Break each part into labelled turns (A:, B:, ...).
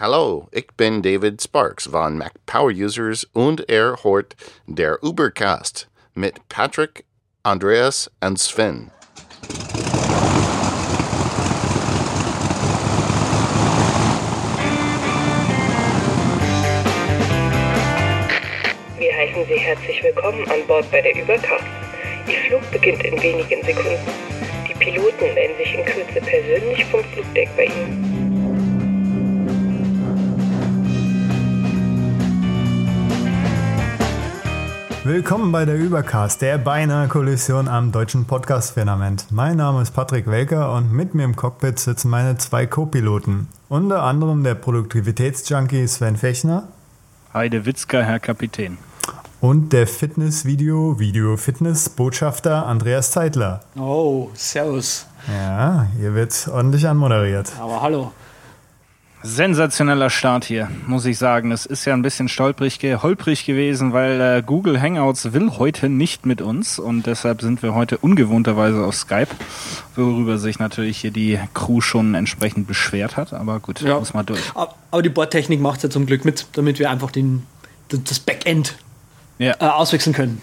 A: Hallo, ich bin David Sparks von Mac Power Users und er hört der Ubercast mit Patrick, Andreas und Sven.
B: Wir heißen Sie herzlich willkommen an Bord bei der Übercast. Ihr Flug beginnt in wenigen Sekunden. Die Piloten melden sich in Kürze persönlich vom Flugdeck bei Ihnen.
C: Willkommen bei der Übercast, der beinahe Kollision am deutschen Podcast-Firmament. Mein Name ist Patrick Welker und mit mir im Cockpit sitzen meine zwei Co-Piloten. Unter anderem der Produktivitätsjunkie Sven Fechner
D: Heide Witzka, Herr Kapitän.
C: und der Fitness-Video, Video-Fitness-Botschafter Andreas Zeitler.
E: Oh, servus.
C: Ja, hier wird ordentlich anmoderiert.
E: Aber hallo.
D: Sensationeller Start hier, muss ich sagen. Es ist ja ein bisschen stolprig, holprig gewesen, weil äh, Google Hangouts will heute nicht mit uns und deshalb sind wir heute ungewohnterweise auf Skype, worüber sich natürlich hier die Crew schon entsprechend beschwert hat. Aber gut,
E: Ja.
D: muss mal durch.
E: Ab- Aber die Bordtechnik macht ja zum Glück mit, damit wir einfach den, das Backend
D: Ja.
E: äh, auswechseln können.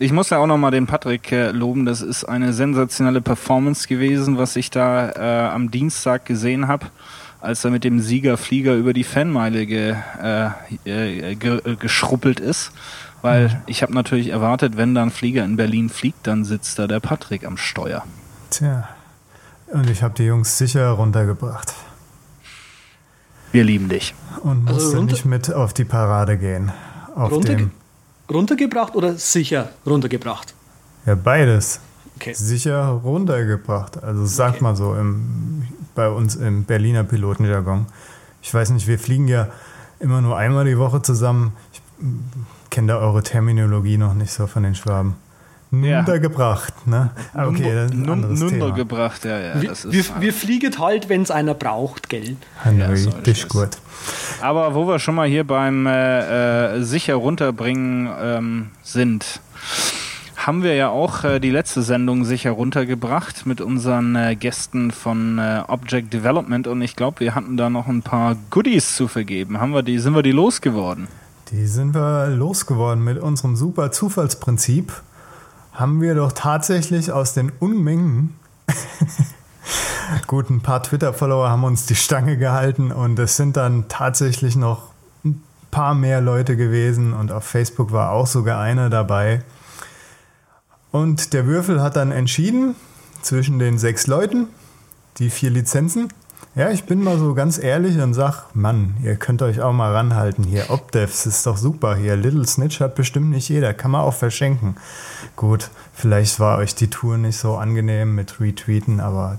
D: Ich muss ja auch nochmal den Patrick äh, loben. Das ist eine sensationelle Performance gewesen, was ich da äh, am Dienstag gesehen habe, als er mit dem Siegerflieger über die Fanmeile ge, äh, äh, ge, äh, geschruppelt ist. Weil ich habe natürlich erwartet, wenn da ein Flieger in Berlin fliegt, dann sitzt da der Patrick am Steuer.
C: Tja, und ich habe die Jungs sicher runtergebracht
D: Wir lieben dich.
C: und
E: Also
C: musste
E: runter-
C: nicht mit auf die Parade gehen. Auf
E: Runter,
C: dem,
E: runtergebracht oder sicher runtergebracht?
C: ja, beides.
E: Okay.
C: sicher runtergebracht. Also sag
E: Okay.
C: mal so im, bei uns im Berliner Pilotenjargon. Ich weiß nicht, wir fliegen ja immer nur einmal die Woche zusammen. Ich kenne da eure Terminologie noch nicht so von den Schwaben.
D: Ja.
C: Untergebracht, ne? Ah, Okay, das ist ein
D: Nun-
C: anderes Thema.
D: Nuntergebracht, ja, ja.
E: Wir,
D: Das ist
E: wir, wir fliegen halt, wenn es einer braucht, gell?
C: Henry,
D: Ja, so
C: gut.
D: Aber wo wir schon mal hier beim äh, äh, sicher runterbringen ähm, sind, haben wir ja auch äh, die letzte Sendung sicher runtergebracht mit unseren äh, Gästen von äh, Object Development und ich glaube, wir hatten da noch ein paar Goodies zu vergeben. Haben wir die, sind wir die losgeworden?
C: Die sind wir losgeworden mit unserem super Zufallsprinzip. Haben wir doch tatsächlich aus den Unmengen. Gut, ein paar Twitter-Follower haben uns die Stange gehalten und es sind dann tatsächlich noch ein paar mehr Leute gewesen und auf Facebook war auch sogar einer dabei. Und der Würfel hat dann entschieden zwischen den sechs Leuten, die vier Lizenzen. Ja, ich bin mal so ganz ehrlich und sag, Mann, ihr könnt euch auch mal ranhalten hier. Opdevs ist doch super hier. Little Snitch hat bestimmt nicht jeder, kann man auch verschenken. Gut, vielleicht war euch die Tour nicht so angenehm mit Retweeten, aber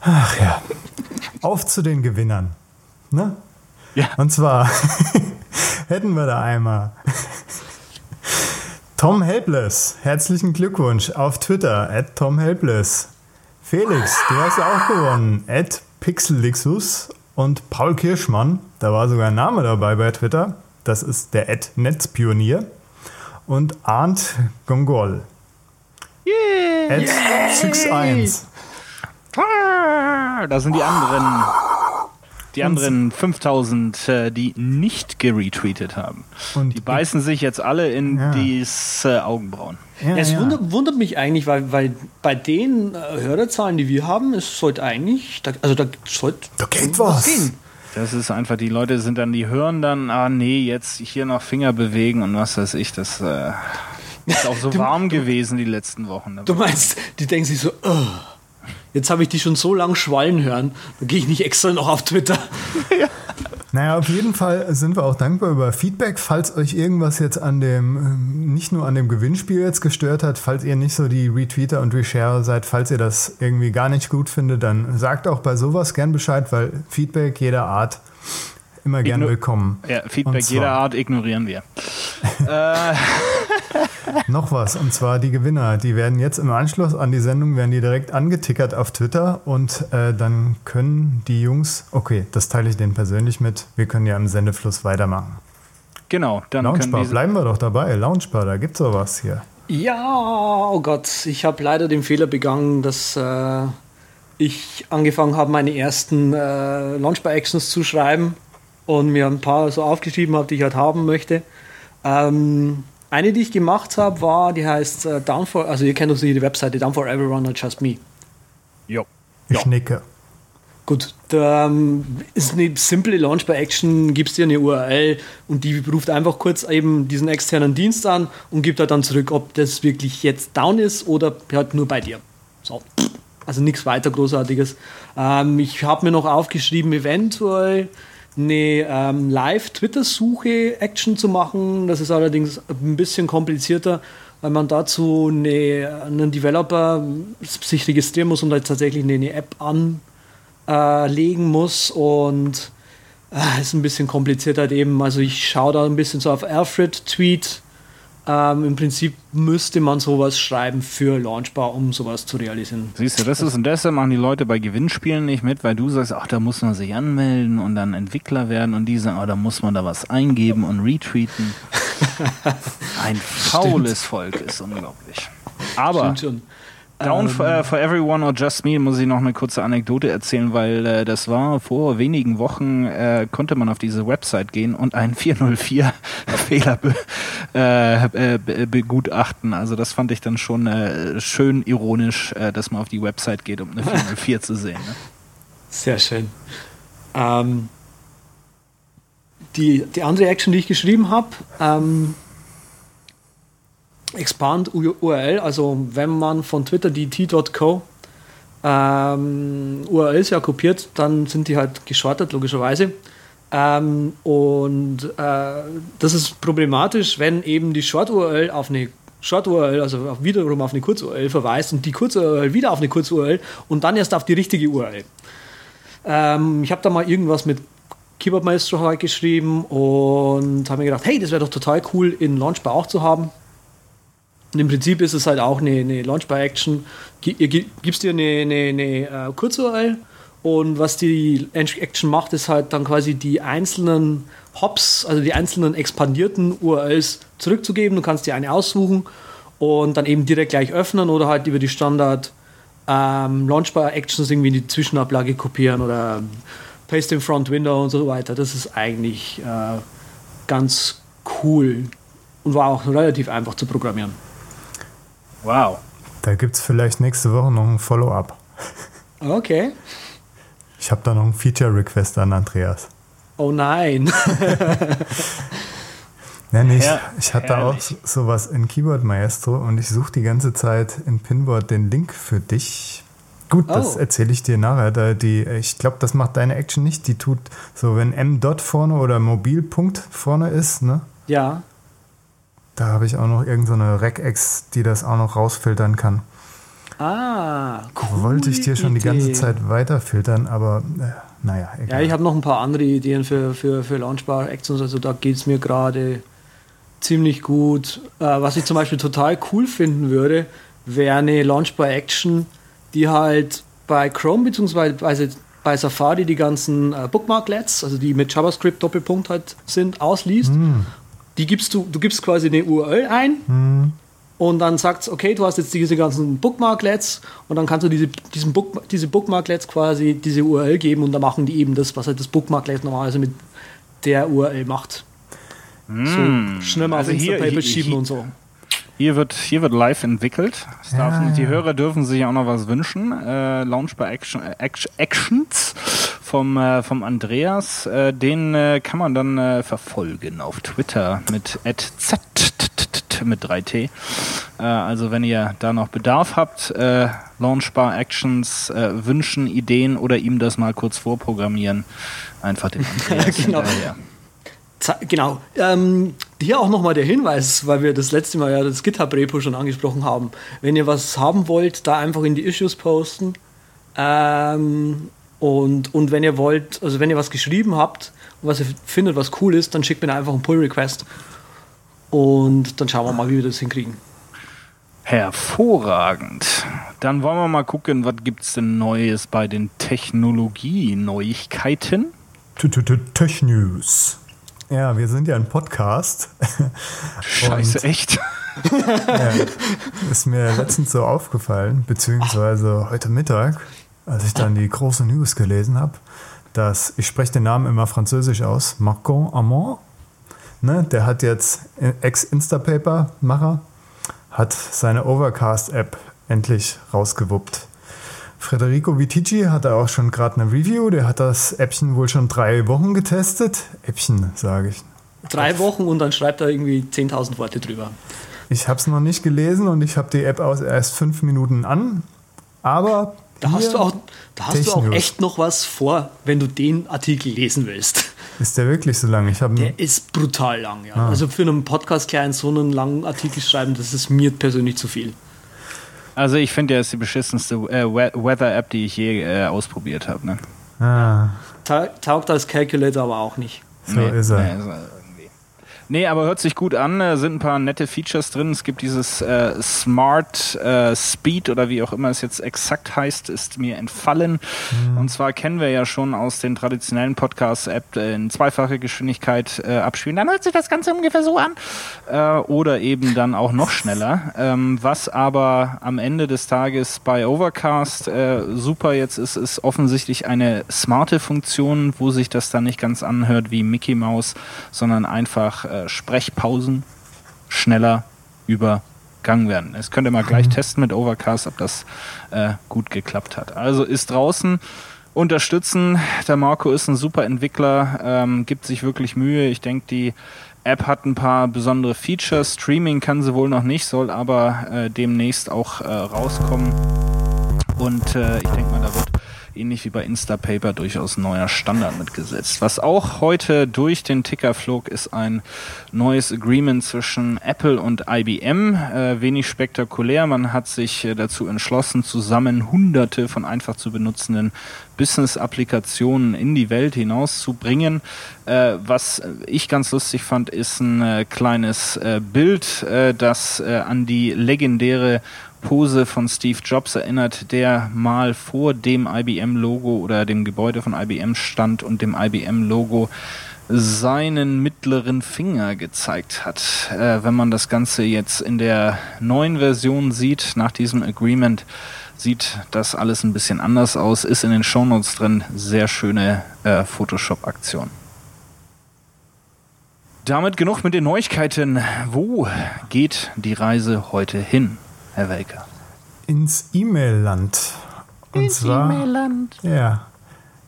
C: ach ja. Auf zu den Gewinnern. Ne?
D: Ja.
C: Und zwar hätten wir da einmal Tom Helpless. Herzlichen Glückwunsch auf Twitter, at Tom Helpless. Felix, du hast ja auch gewonnen. At Pixellixus und Paul Kirschmann. Da war sogar ein Name dabei bei Twitter. Das ist der Ad Netzpionier. Und Arndt Gongol. Yeah. At 61.
D: Ah, Da sind die anderen. Die anderen 5000, äh, die nicht geretweetet haben.
C: Und
D: Die beißen sich jetzt alle in
C: Ja.
D: dies äh, Augenbrauen.
C: ja,
E: es
C: ja.
E: Wundert, wundert mich eigentlich, weil, weil bei den äh, Hörerzahlen, die wir haben, es sollte eigentlich, da, also da sollte
C: Da geht was.
E: gehen.
D: Das ist einfach, die Leute sind dann, die hören dann, ah nee, jetzt hier noch Finger bewegen und was weiß ich, das äh, ist auch so warm gewesen die letzten Wochen.
E: Du meinst, die denken sich so, "Ugh, jetzt habe ich die schon so lang schwallen hören, dann gehe ich nicht extra noch auf Twitter.
C: Naja, auf jeden Fall sind wir auch dankbar über Feedback. Falls euch irgendwas jetzt an dem, ähm, nicht nur an dem Gewinnspiel jetzt gestört hat, falls ihr nicht so die Retweeter und Reshare seid, falls ihr das irgendwie gar nicht gut findet, dann sagt auch bei sowas gern Bescheid, weil Feedback jeder Art immer gern
D: Igno-
C: willkommen.
D: Ja, Feedback
C: zwar-
D: jeder Art ignorieren wir. äh,
C: Noch was, und zwar die Gewinner. Die werden jetzt im Anschluss an die Sendung, werden die direkt angetickert auf Twitter und äh, dann können die Jungs, okay, das teile ich denen persönlich mit, wir können ja im Sendefluss weitermachen.
D: genau, dann diese,
C: bleiben wir doch dabei. Launchbar, da gibt's sowas hier.
E: Ja, oh Gott, ich habe leider den Fehler begangen, dass äh, ich angefangen habe, meine ersten äh, Launchbar-Actions zu schreiben und mir ein paar so aufgeschrieben habe, die ich halt haben möchte. Ähm, eine, die ich gemacht habe, war, die heißt äh, Down for, also ihr kennt doch die Webseite Down for Everyone, not just me.
D: Jo.
C: Ich nicke.
E: Gut, da ähm, ist eine simple Launchbar-Action, gibst dir eine URL und die ruft einfach kurz eben diesen externen Dienst an und gibt halt dann zurück, ob das wirklich jetzt down ist oder halt nur bei dir. So. Also nichts weiter Großartiges. Ähm, ich habe mir noch aufgeschrieben, eventuell eine ähm, Live-Twitter-Suche-Action zu machen. Das ist allerdings ein bisschen komplizierter, weil man dazu eine, einen Developer sich registrieren muss und halt tatsächlich eine, eine App anlegen muss und äh, ist ein bisschen komplizierter halt eben. Also ich schaue da ein bisschen so auf Alfred-Tweet ähm, Im Prinzip müsste man sowas schreiben für Launchbar, um sowas zu realisieren.
D: Siehst du, das ist und deshalb machen die Leute bei Gewinnspielen nicht mit, weil du sagst, ach, da muss man sich anmelden und dann Entwickler werden und die sagen, oh, da muss man da was eingeben und retweeten. Ein faules Volk ist unglaublich. Aber
E: Stimmt schon.
D: Down
E: Ähm,
D: for, äh, for Everyone or Just Me muss ich noch eine kurze Anekdote erzählen, weil äh, das war vor wenigen Wochen, äh, konnte man auf diese Website gehen und einen 404-Fehler be, äh, äh, be, begutachten. Also das fand ich dann schon äh, schön ironisch, dass man auf die Website geht, um eine 404 zu sehen. Ne?
E: Sehr schön. Ähm, die, die andere Action, die ich geschrieben habe, ähm, Expand URL, also wenn man von Twitter die t.co ähm, URLs ja kopiert, dann sind die halt geschortet, logischerweise. Ähm, und äh, das ist problematisch, wenn eben die Short-URL auf eine Short-URL, also wiederum auf eine Kurz-URL verweist und die Kurz-URL wieder auf eine Kurz-URL und dann erst auf die richtige URL. Ähm, ich habe da mal irgendwas mit Keyboard Maestro halt geschrieben und habe mir gedacht, hey, das wäre doch total cool in Launchbar auch zu haben. Und im Prinzip ist es halt auch eine, eine gi- gibst dir eine, eine, eine äh, Kurz-URL und was die Action macht, ist halt dann quasi die einzelnen Hops, also die einzelnen expandierten URLs zurückzugeben. Du kannst dir eine aussuchen und dann eben direkt gleich öffnen oder halt über die Standard ähm, Launchbar-Actions irgendwie in die Zwischenablage kopieren oder Paste in Front Window und so weiter. Das ist eigentlich äh, ganz cool und war auch relativ einfach zu programmieren.
D: Wow.
C: Da gibt es vielleicht nächste Woche noch ein Follow-up.
E: Okay.
C: Ich habe da noch einen Feature-Request an Andreas.
E: Oh nein.
C: Ja, nee, ich, ich hatte auch
D: herrlich.
C: so- sowas in Keyboard Maestro und ich suche die ganze Zeit in Pinboard den Link für dich. Gut, das
E: Oh.
C: erzähle ich dir nachher. Da die, ich glaube, das macht deine Action nicht. Die tut so, wenn M. Dot vorne oder Mobilpunkt vorne ist, ne?
E: ja.
C: Da habe ich auch noch irgendeine so Regex, die das auch noch rausfiltern kann.
E: Ah, cool.
C: Wollte ich dir schon die ganze Zeit weiterfiltern, aber äh, naja, egal.
E: Ja, ich habe noch ein paar andere Ideen für, für, für Launchbar Actions. Also da geht es mir gerade ziemlich gut. Äh, was ich zum Beispiel total cool finden würde, wäre eine Launchbar Action, die halt bei Chrome bzw. bei Safari die ganzen äh, Bookmarklets, also die mit JavaScript Doppelpunkt halt sind, ausliest. Die gibst du, du gibst quasi eine URL ein und dann sagt okay, du hast jetzt diese ganzen Bookmarklets und dann kannst du diese, diesen Book, diese Bookmarklets quasi diese URL geben und dann machen die eben das, was halt das Bookmarklet normalerweise mit der URL macht. So schnell mal
D: Also
E: auf
D: hier-
E: Instapaper
D: hier-
E: schieben
D: hier-
E: und so.
D: Hier wird, hier wird live entwickelt. Es darf,
C: Ja,
D: Die
C: ja.
D: Hörer dürfen sich auch noch was wünschen. Äh, Launchbar Action, äh, Act- Actions vom, äh, vom Andreas. Äh, den äh, kann man dann äh, verfolgen auf Twitter mit @z mit 3T. Äh, also wenn ihr da noch Bedarf habt, äh, Launchbar Actions wünschen, Ideen oder ihm das mal kurz vorprogrammieren, einfach den Andreas
E: Genau.
D: hinterher.
E: Genau. Ähm, hier auch nochmal der Hinweis, weil wir das letzte Mal ja das GitHub-Repo schon angesprochen haben. Wenn ihr was haben wollt, da einfach in die Issues posten. Ähm, und, und wenn ihr wollt, also wenn ihr was geschrieben habt und was ihr findet, was cool ist, dann schickt mir einfach einen Pull-Request. Und dann schauen wir mal, wie wir das hinkriegen.
D: Hervorragend. Dann wollen wir mal gucken, was gibt's denn Neues bei den Technologie-Neuigkeiten?
C: Tech News. Ja, wir sind ja ein Podcast.
D: Scheiße, echt?
C: ja, ist mir letztens so aufgefallen, beziehungsweise heute Mittag. Als ich dann die große News gelesen habe, dass, ich spreche den Namen immer französisch aus, Marcon Amont, ne, der hat jetzt, Ex-Instapaper-Macher, hat seine Overcast-App endlich rausgewuppt. Federico Vitici hat da auch schon gerade eine Review, der hat das Äppchen wohl schon drei Wochen getestet. Äppchen, sage ich.
E: Drei Wochen und dann schreibt er irgendwie 10.000 Worte drüber.
C: Ich habe es noch nicht gelesen und ich habe die App aus erst fünf Minuten an. Aber
E: Da hast, du auch, da hast du auch echt noch was vor, wenn du den Artikel lesen willst.
C: Ist der wirklich so lang? Ich habe
E: Der ist brutal lang, ja.
C: Ah.
E: Also für einen Podcast-Client so einen langen Artikel schreiben, das ist mir persönlich zu viel.
D: Also ich finde, der ist die beschissenste äh, We- Weather-App, die ich je äh, ausprobiert habe. Ne?
C: ah,
E: Ta taugt als Calculator aber auch nicht.
C: so ist er.
D: Nee, ist er irgendwie. Nee, aber hört sich gut an. äh, sind ein paar nette Features drin. Es gibt dieses äh, Smart äh, Speed oder wie auch immer es jetzt exakt heißt, ist mir entfallen. Und zwar kennen wir ja schon aus den traditionellen Podcasts-App äh, in zweifache Geschwindigkeit äh, abspielen. Dann hört sich das Ganze ungefähr so an. Äh, oder eben dann auch noch schneller. Ähm, was aber am Ende des Tages bei Overcast super jetzt ist, ist offensichtlich eine smarte Funktion, wo sich das dann nicht ganz anhört wie Mickey Mouse, sondern einfach äh, Sprechpausen schneller übergangen werden. Das könnt ihr mal gleich testen mit Overcast, ob das äh, gut geklappt hat. Also ist draußen unterstützen. Der Marco ist ein super Entwickler, ähm, gibt sich wirklich Mühe. Ich denke, die App hat ein paar besondere Features. Streaming kann sie wohl noch nicht, soll aber äh, demnächst auch äh, rauskommen. Und äh, ich denke mal, da wird ähnlich wie bei Instapaper durchaus neuer Standard mitgesetzt. Was auch heute durch den Ticker flog, ist ein neues Agreement zwischen Apple und IBM. Äh, wenig spektakulär. Man hat sich äh, dazu entschlossen, zusammen hunderte von einfach zu benutzenden Business-Applikationen in die Welt hinauszubringen. Äh, was ich ganz lustig fand, ist ein äh, kleines äh, Bild, das an die legendäre Pose von Steve Jobs erinnert, der mal vor dem IBM-Logo oder dem Gebäude von IBM stand und dem IBM-Logo seinen mittleren Finger gezeigt hat. Äh, wenn man das Ganze jetzt in der neuen Version sieht, nach diesem Agreement, sieht das alles ein bisschen anders aus, ist in den Shownotes drin. Sehr schöne äh, Photoshop-Aktion. Damit genug mit den Neuigkeiten. Wo geht die Reise heute hin, Herr Welker?
C: Ins E-Mail-Land. Und zwar, Ja.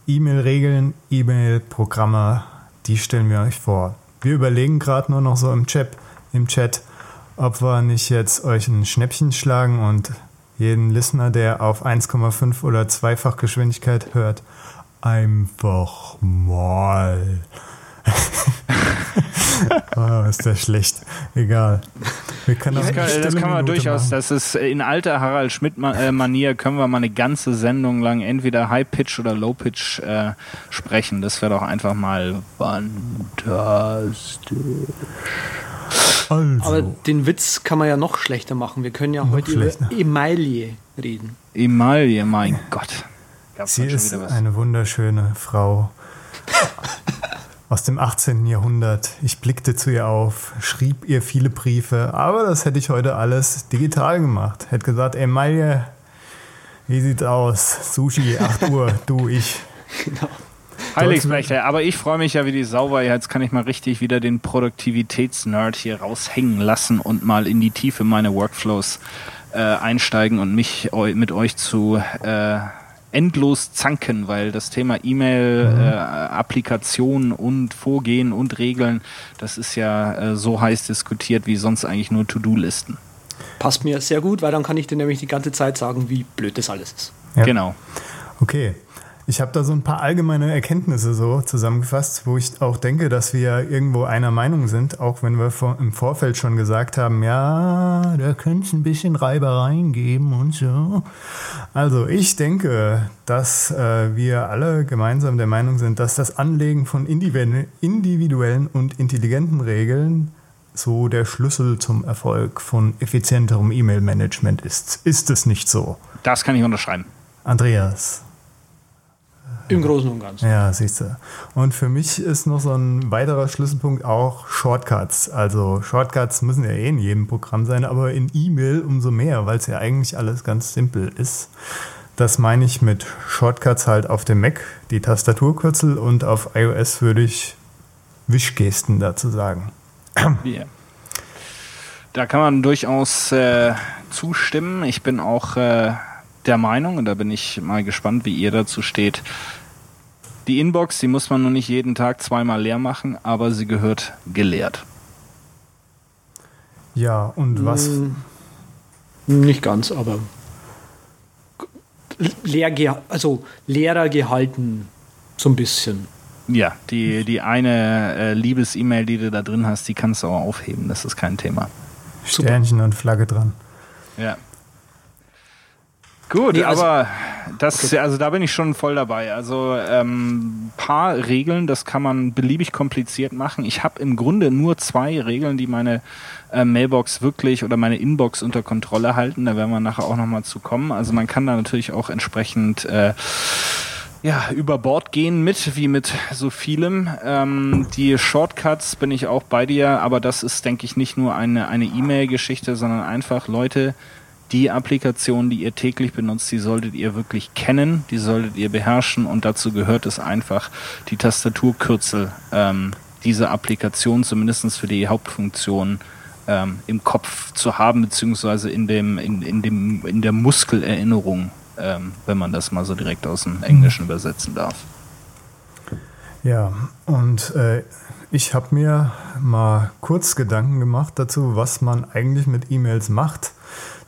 C: E-Mail-Regeln, E-Mail-Programme, die stellen wir euch vor. Wir überlegen gerade nur noch so im Chat, im Chat, ob wir nicht jetzt euch ein Schnäppchen schlagen und jeden Listener, der auf 1,5 oder zweifach Geschwindigkeit hört, einfach mal. Oh, ist der schlecht. Egal. Wir können
D: Das kann, das kann man durchaus,
C: machen.
D: das ist in alter Harald Schmidt-Manier, können wir mal eine ganze Sendung lang entweder High-Pitch oder Low-Pitch äh, sprechen. Das wäre doch einfach mal fantastisch.
C: Also.
E: Aber den Witz kann man ja noch schlechter machen. Wir können ja
C: Noch
E: heute
C: schlechter.
E: über Emaille reden.
D: Emaille, mein Gott.
C: Sie ist eine wunderschöne Frau aus dem 18. Jahrhundert. Ich blickte zu ihr auf, schrieb ihr viele Briefe, aber das hätte ich heute alles digital gemacht. Hätte gesagt, ey Malie, wie sieht's aus? Sushi, 8 Uhr, du, ich.
D: Heiligsblechte, aber ich freue mich ja wie die Sau, weil jetzt kann ich mal richtig wieder den Produktivitätsnerd hier raushängen lassen und mal in die Tiefe meiner Workflows äh, einsteigen und mich eu mit euch zu äh, endlos zanken, weil das Thema E-Mail, äh, Applikation und Vorgehen und Regeln, das ist ja äh, so heiß diskutiert wie sonst eigentlich nur To-Do-Listen.
E: Passt mir sehr gut, weil dann kann ich dir nämlich die ganze Zeit sagen, wie blöd das alles ist.
C: Ja.
D: Genau.
C: Okay. Ich habe da so ein paar allgemeine Erkenntnisse so zusammengefasst, wo ich auch denke, dass wir irgendwo einer Meinung sind, auch wenn wir vor, im Vorfeld schon gesagt haben, ja, da könnte es ein bisschen Reibereien geben und so. Also ich denke, dass äh, wir alle gemeinsam der Meinung sind, dass das Anlegen von individu- individuellen und intelligenten Regeln so der Schlüssel zum Erfolg von effizienterem E-Mail-Management ist. Ist es nicht so?
D: Das kann ich unterschreiben.
C: Andreas.
E: Im Großen und Ganzen.
C: Ja, siehst du. Und für mich ist noch so ein weiterer Schlüsselpunkt auch Shortcuts. Also Shortcuts müssen ja eh in jedem Programm sein, aber in E-Mail umso mehr, weil es ja eigentlich alles ganz simpel ist. das meine ich mit Shortcuts halt auf dem Mac, die Tastaturkürzel und auf iOS würde ich Wischgesten dazu sagen.
D: Yeah. Da kann man durchaus äh, zustimmen. Ich bin auch äh, der Meinung, und da bin ich mal gespannt, wie ihr dazu steht. Die Inbox, die muss man nur nicht jeden Tag zweimal leer machen, aber sie gehört geleert.
C: Ja, und was?
E: Hm, nicht ganz, aber leer, also leerer gehalten, so ein bisschen.
D: Ja, die, die eine äh, Liebes-E-Mail, die du da drin hast, die kannst du auch aufheben, das ist kein Thema.
C: Sternchen und Flagge dran.
D: Ja. Gut, nee, also, aber das, okay. also da bin ich schon voll dabei. Also ähm, paar Regeln, das kann man beliebig kompliziert machen. Ich habe im Grunde nur zwei Regeln, die meine äh, Mailbox wirklich oder meine Inbox unter Kontrolle halten. Da werden wir nachher auch nochmal zu kommen. Also man kann da natürlich auch entsprechend äh, ja, über Bord gehen mit, wie mit so vielem. Ähm, die Shortcuts bin ich auch bei dir, aber das ist, denke ich, nicht nur eine eine E-Mail-Geschichte, sondern einfach Leute, die Applikation, die ihr täglich benutzt, die solltet ihr wirklich kennen, die solltet ihr beherrschen und dazu gehört es einfach, die Tastaturkürzel ähm, dieser Applikation zumindest für die Hauptfunktion ähm, im Kopf zu haben, beziehungsweise in dem, in, in dem, in der Muskelerinnerung ähm, wenn man das mal so direkt aus dem Englischen übersetzen darf.
C: Ja, und äh, ich habe mir mal kurz Gedanken gemacht dazu, was man eigentlich mit E-Mails macht.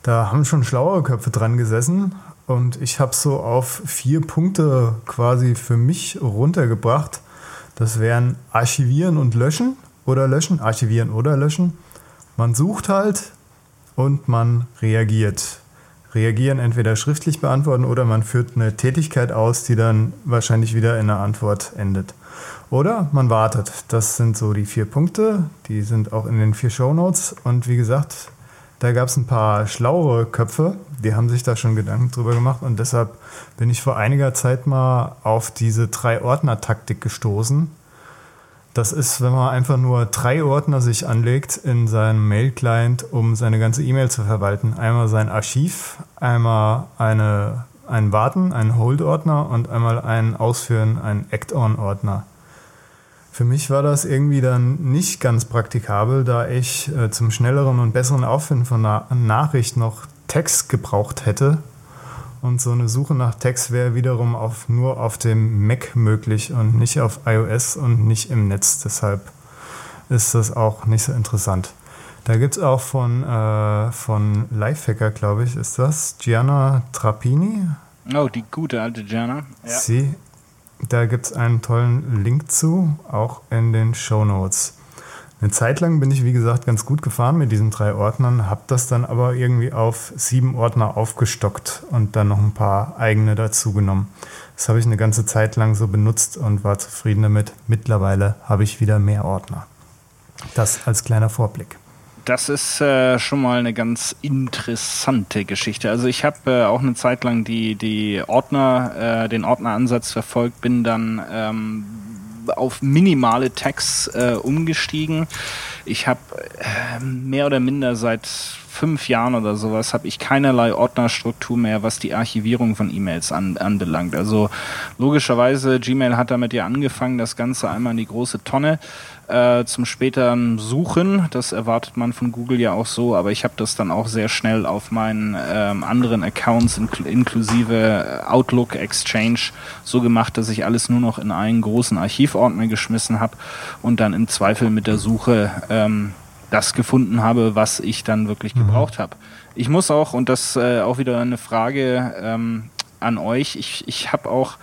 C: Da haben schon schlauere Köpfe dran gesessen und ich habe so auf vier Punkte quasi für mich runtergebracht. Das wären Archivieren und Löschen oder Löschen, Archivieren oder Löschen. Man sucht halt und man reagiert reagieren, entweder schriftlich beantworten oder man führt eine Tätigkeit aus, die dann wahrscheinlich wieder in einer Antwort endet. Oder man wartet. Das sind so die vier Punkte. Die sind auch in den vier Shownotes. Und wie gesagt, da gab es ein paar schlauere Köpfe, die haben sich da schon Gedanken drüber gemacht. Und deshalb bin ich vor einiger Zeit mal auf diese Drei-Ordner-Taktik gestoßen das ist, wenn man einfach nur drei Ordner sich anlegt in seinem Mail-Client, um seine ganze E-Mail zu verwalten. Einmal sein Archiv, einmal eine, ein Warten, ein Hold-Ordner und einmal ein Ausführen, ein Act-On-Ordner. Für mich war das irgendwie dann nicht ganz praktikabel, da ich äh, zum schnelleren und besseren Auffinden von einer Nachricht noch Text gebraucht hätte, und so eine Suche nach Text wäre wiederum auf, nur auf dem Mac möglich und nicht auf iOS und nicht im Netz. Deshalb ist das auch nicht so interessant. Da gibt es auch von, äh, von Lifehacker, glaube ich, ist das, Gianna Trappini.
D: Oh, die gute alte Gianna.
C: Ja. Sie, da gibt es einen tollen Link zu, auch in den Show Notes. Eine Zeit lang bin ich, wie gesagt, ganz gut gefahren mit diesen drei Ordnern, habe das dann aber irgendwie auf sieben Ordner aufgestockt und dann noch ein paar eigene dazu genommen. Das habe ich eine ganze Zeit lang so benutzt und war zufrieden damit. Mittlerweile habe ich wieder mehr Ordner. Das als kleiner Vorblick.
D: Das ist äh, schon mal eine ganz interessante Geschichte. Also ich habe äh, auch eine Zeit lang die, die Ordner, äh, den Ordneransatz verfolgt, bin dann ähm, auf minimale Tags äh, umgestiegen. Ich habe äh, mehr oder minder seit fünf Jahren oder sowas habe ich keinerlei Ordnerstruktur mehr, was die Archivierung von E-Mails an, anbelangt. Also logischerweise, Gmail hat damit ja angefangen, das Ganze einmal in die große Tonne äh, zum späteren Suchen. Das erwartet man von Google ja auch so, aber ich habe das dann auch sehr schnell auf meinen ähm, anderen Accounts inkl inklusive Outlook, Exchange so gemacht, dass ich alles nur noch in einen großen Archivordner geschmissen habe und dann im Zweifel mit der Suche ähm, das gefunden habe, was ich dann wirklich mhm. gebraucht habe. Ich muss auch, und das äh, auch wieder eine Frage ähm, an euch, ich, ich habe auch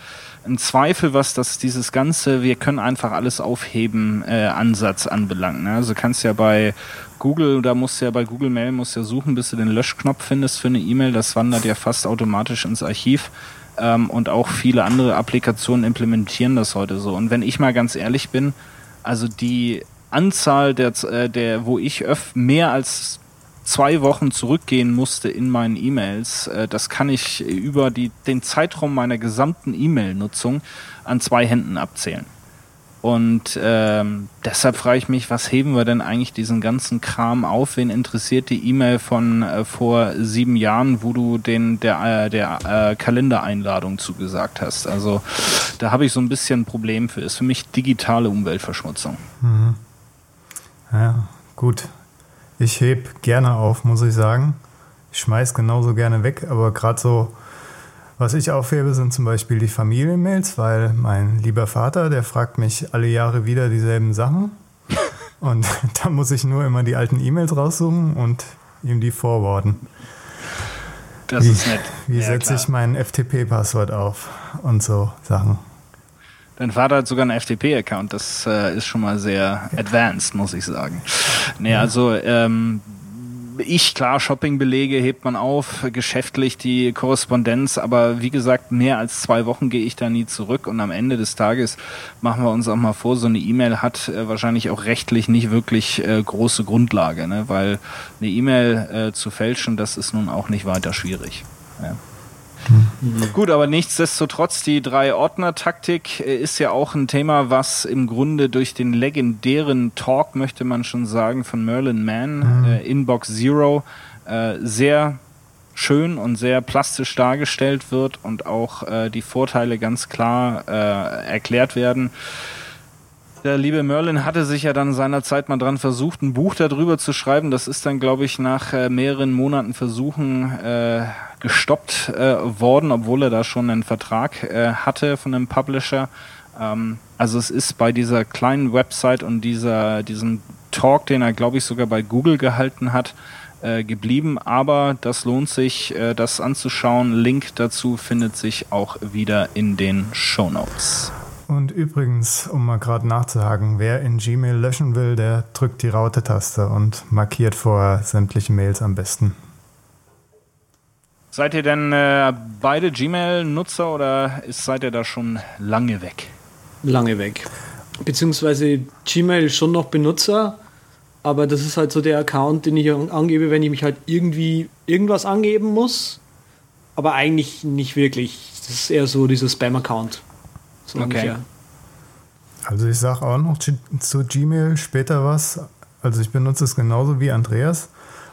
D: einen Zweifel, was das dieses ganze, wir können einfach alles aufheben, äh, Ansatz anbelangt. Ne? Also kannst ja bei Google, da musst du ja bei Google Mail musst ja suchen, bis du den Löschknopf findest für eine E-Mail. Das wandert ja fast automatisch ins Archiv. Ähm, und auch viele andere Applikationen implementieren das heute so. Und wenn ich mal ganz ehrlich bin, also die Anzahl der, äh, der wo ich öff mehr als zwei Wochen zurückgehen musste in meinen E-Mails, äh, das kann ich über die, den Zeitraum meiner gesamten E-Mail-Nutzung an zwei Händen abzählen. Und ähm, deshalb frage ich mich, was heben wir denn eigentlich diesen ganzen Kram auf? Wen interessiert die E-Mail von äh, vor sieben Jahren, wo du den der, äh, der äh, Kalendereinladung zugesagt hast? Also da habe ich so ein bisschen ein Problem für. Ist für mich digitale Umweltverschmutzung.
C: Mhm. Ja, gut. Ich heb gerne auf, muss ich sagen. Ich schmeiß genauso gerne weg, aber gerade so was ich aufhebe, sind zum Beispiel die Familienmails, weil mein lieber Vater, der fragt mich alle Jahre wieder dieselben Sachen. Und da muss ich nur immer die alten E-Mails raussuchen und ihm die forwarden.
D: Das
C: wie,
D: ist nett.
C: Wie
D: Ja,
C: setze
D: klar.
C: ich mein FTP-Passwort auf und so Sachen.
D: Dein Vater hat sogar einen FTP-Account. Das äh, ist schon mal sehr advanced, muss ich sagen. Nee, also ähm, ich, klar, Shoppingbelege hebt man auf, geschäftlich die Korrespondenz, aber wie gesagt, mehr als zwei Wochen gehe ich da nie zurück und am Ende des Tages machen wir uns auch mal vor, so eine E-Mail hat äh, wahrscheinlich auch rechtlich nicht wirklich äh, große Grundlage, ne? weil eine E-Mail äh, zu fälschen, das ist nun auch nicht weiter schwierig. Ja. Gut, aber nichtsdestotrotz, die Drei-Ordner-Taktik äh, ist ja auch ein Thema, was im Grunde durch den legendären Talk, möchte man schon sagen, von Merlin Mann, äh, Inbox Zero, äh, sehr schön und sehr plastisch dargestellt wird und auch äh, die Vorteile ganz klar äh, erklärt werden. Der liebe Merlin hatte sich ja dann seinerzeit mal dran versucht, ein Buch darüber zu schreiben. Das ist dann, glaube ich, nach äh, mehreren Monaten Versuchen äh, gestoppt äh, worden, obwohl er da schon einen Vertrag äh, hatte von einem Publisher. Ähm, also es ist bei dieser kleinen Website und dieser, diesem Talk, den er, glaube ich, sogar bei Google gehalten hat, äh, geblieben. Aber das lohnt sich, äh, das anzuschauen. Link dazu findet sich auch wieder in den Show Notes.
C: Und übrigens, um mal gerade nachzuhaken, wer in Gmail löschen will, der drückt die Raute-Taste und markiert vorher sämtliche Mails am besten.
D: Seid ihr denn äh, beide Gmail-Nutzer oder ist, seid ihr da schon lange weg?
E: Lange weg. Beziehungsweise Gmail ist schon noch Benutzer, aber das ist halt so der Account, den ich an- angebe, wenn ich mich halt irgendwie irgendwas angeben muss. Aber eigentlich nicht wirklich. Das ist eher so dieser Spam-Account. So
D: Okay.
E: ungefähr.
C: Also ich sage auch noch zu Gmail später was. Also ich benutze es genauso wie Andreas.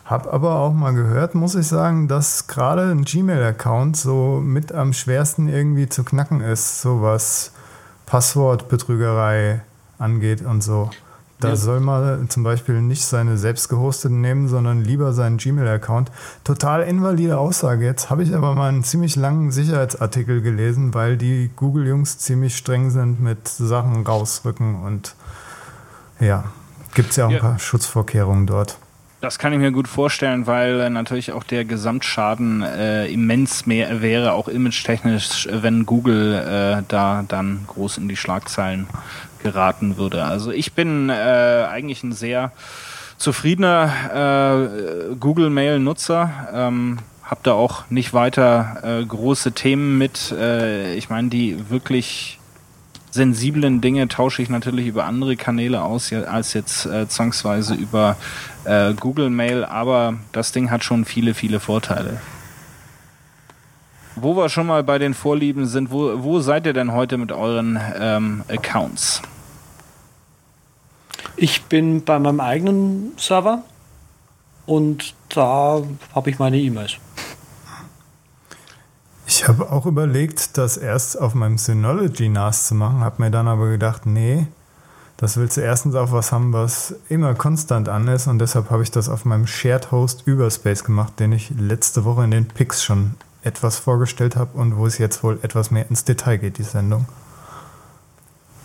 C: Hab aber auch mal gehört, muss ich sagen, dass gerade ein Gmail-Account so mit am schwersten irgendwie zu knacken ist, so was Passwortbetrügerei angeht und so. Da
E: Ja.
C: soll man zum Beispiel nicht seine selbst gehosteten nehmen, sondern lieber seinen Gmail-Account. Total invalide Aussage jetzt. Habe ich aber mal einen ziemlich langen Sicherheitsartikel gelesen, weil die Google-Jungs ziemlich streng sind mit Sachen rausrücken und ja, gibt es ja auch
D: Ja.
C: ein paar Schutzvorkehrungen dort.
D: Das kann ich mir gut vorstellen, weil äh, natürlich auch der Gesamtschaden äh, immens mehr wäre, auch imagetechnisch, äh, wenn Google äh, da dann groß in die Schlagzeilen geraten würde. Also ich bin äh, eigentlich ein sehr zufriedener äh, Google Mail-Nutzer. Ähm, hab da auch nicht weiter äh, große Themen mit. Äh, ich meine, die wirklich sensiblen Dinge tausche ich natürlich über andere Kanäle aus, als jetzt äh, zwangsweise über äh, Google Mail, aber das Ding hat schon viele, viele Vorteile. Wo wir schon mal bei den Vorlieben sind, wo, wo seid ihr denn heute mit euren ähm, Accounts?
E: Ich bin bei meinem eigenen Server und da habe ich meine E-Mails.
C: Ich habe auch überlegt, das erst auf meinem Synology NAS zu machen, habe mir dann aber gedacht, nee, das willst du erstens auf was haben, was immer konstant an ist und deshalb habe ich das auf meinem Shared Host Überspace gemacht, den ich letzte Woche in den Picks schon etwas vorgestellt habe und wo es jetzt wohl etwas mehr ins Detail geht, die Sendung.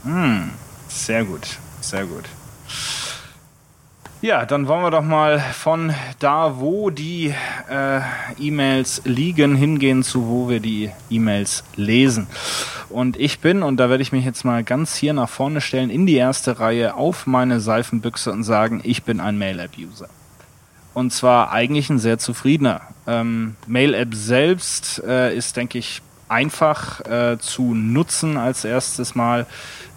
D: Hm, sehr gut, sehr gut. Ja, dann wollen wir doch mal von da, wo die äh, E-Mails liegen, hingehen zu, wo wir die E-Mails lesen. Und ich bin, und da werde ich mich jetzt mal ganz hier nach vorne stellen, in die erste Reihe auf meine Seifenbüchse und sagen, ich bin ein Mail-App-User. Und zwar eigentlich ein sehr zufriedener. Ähm, Mail-App selbst äh, ist, denke ich, einfach äh, zu nutzen als erstes Mal.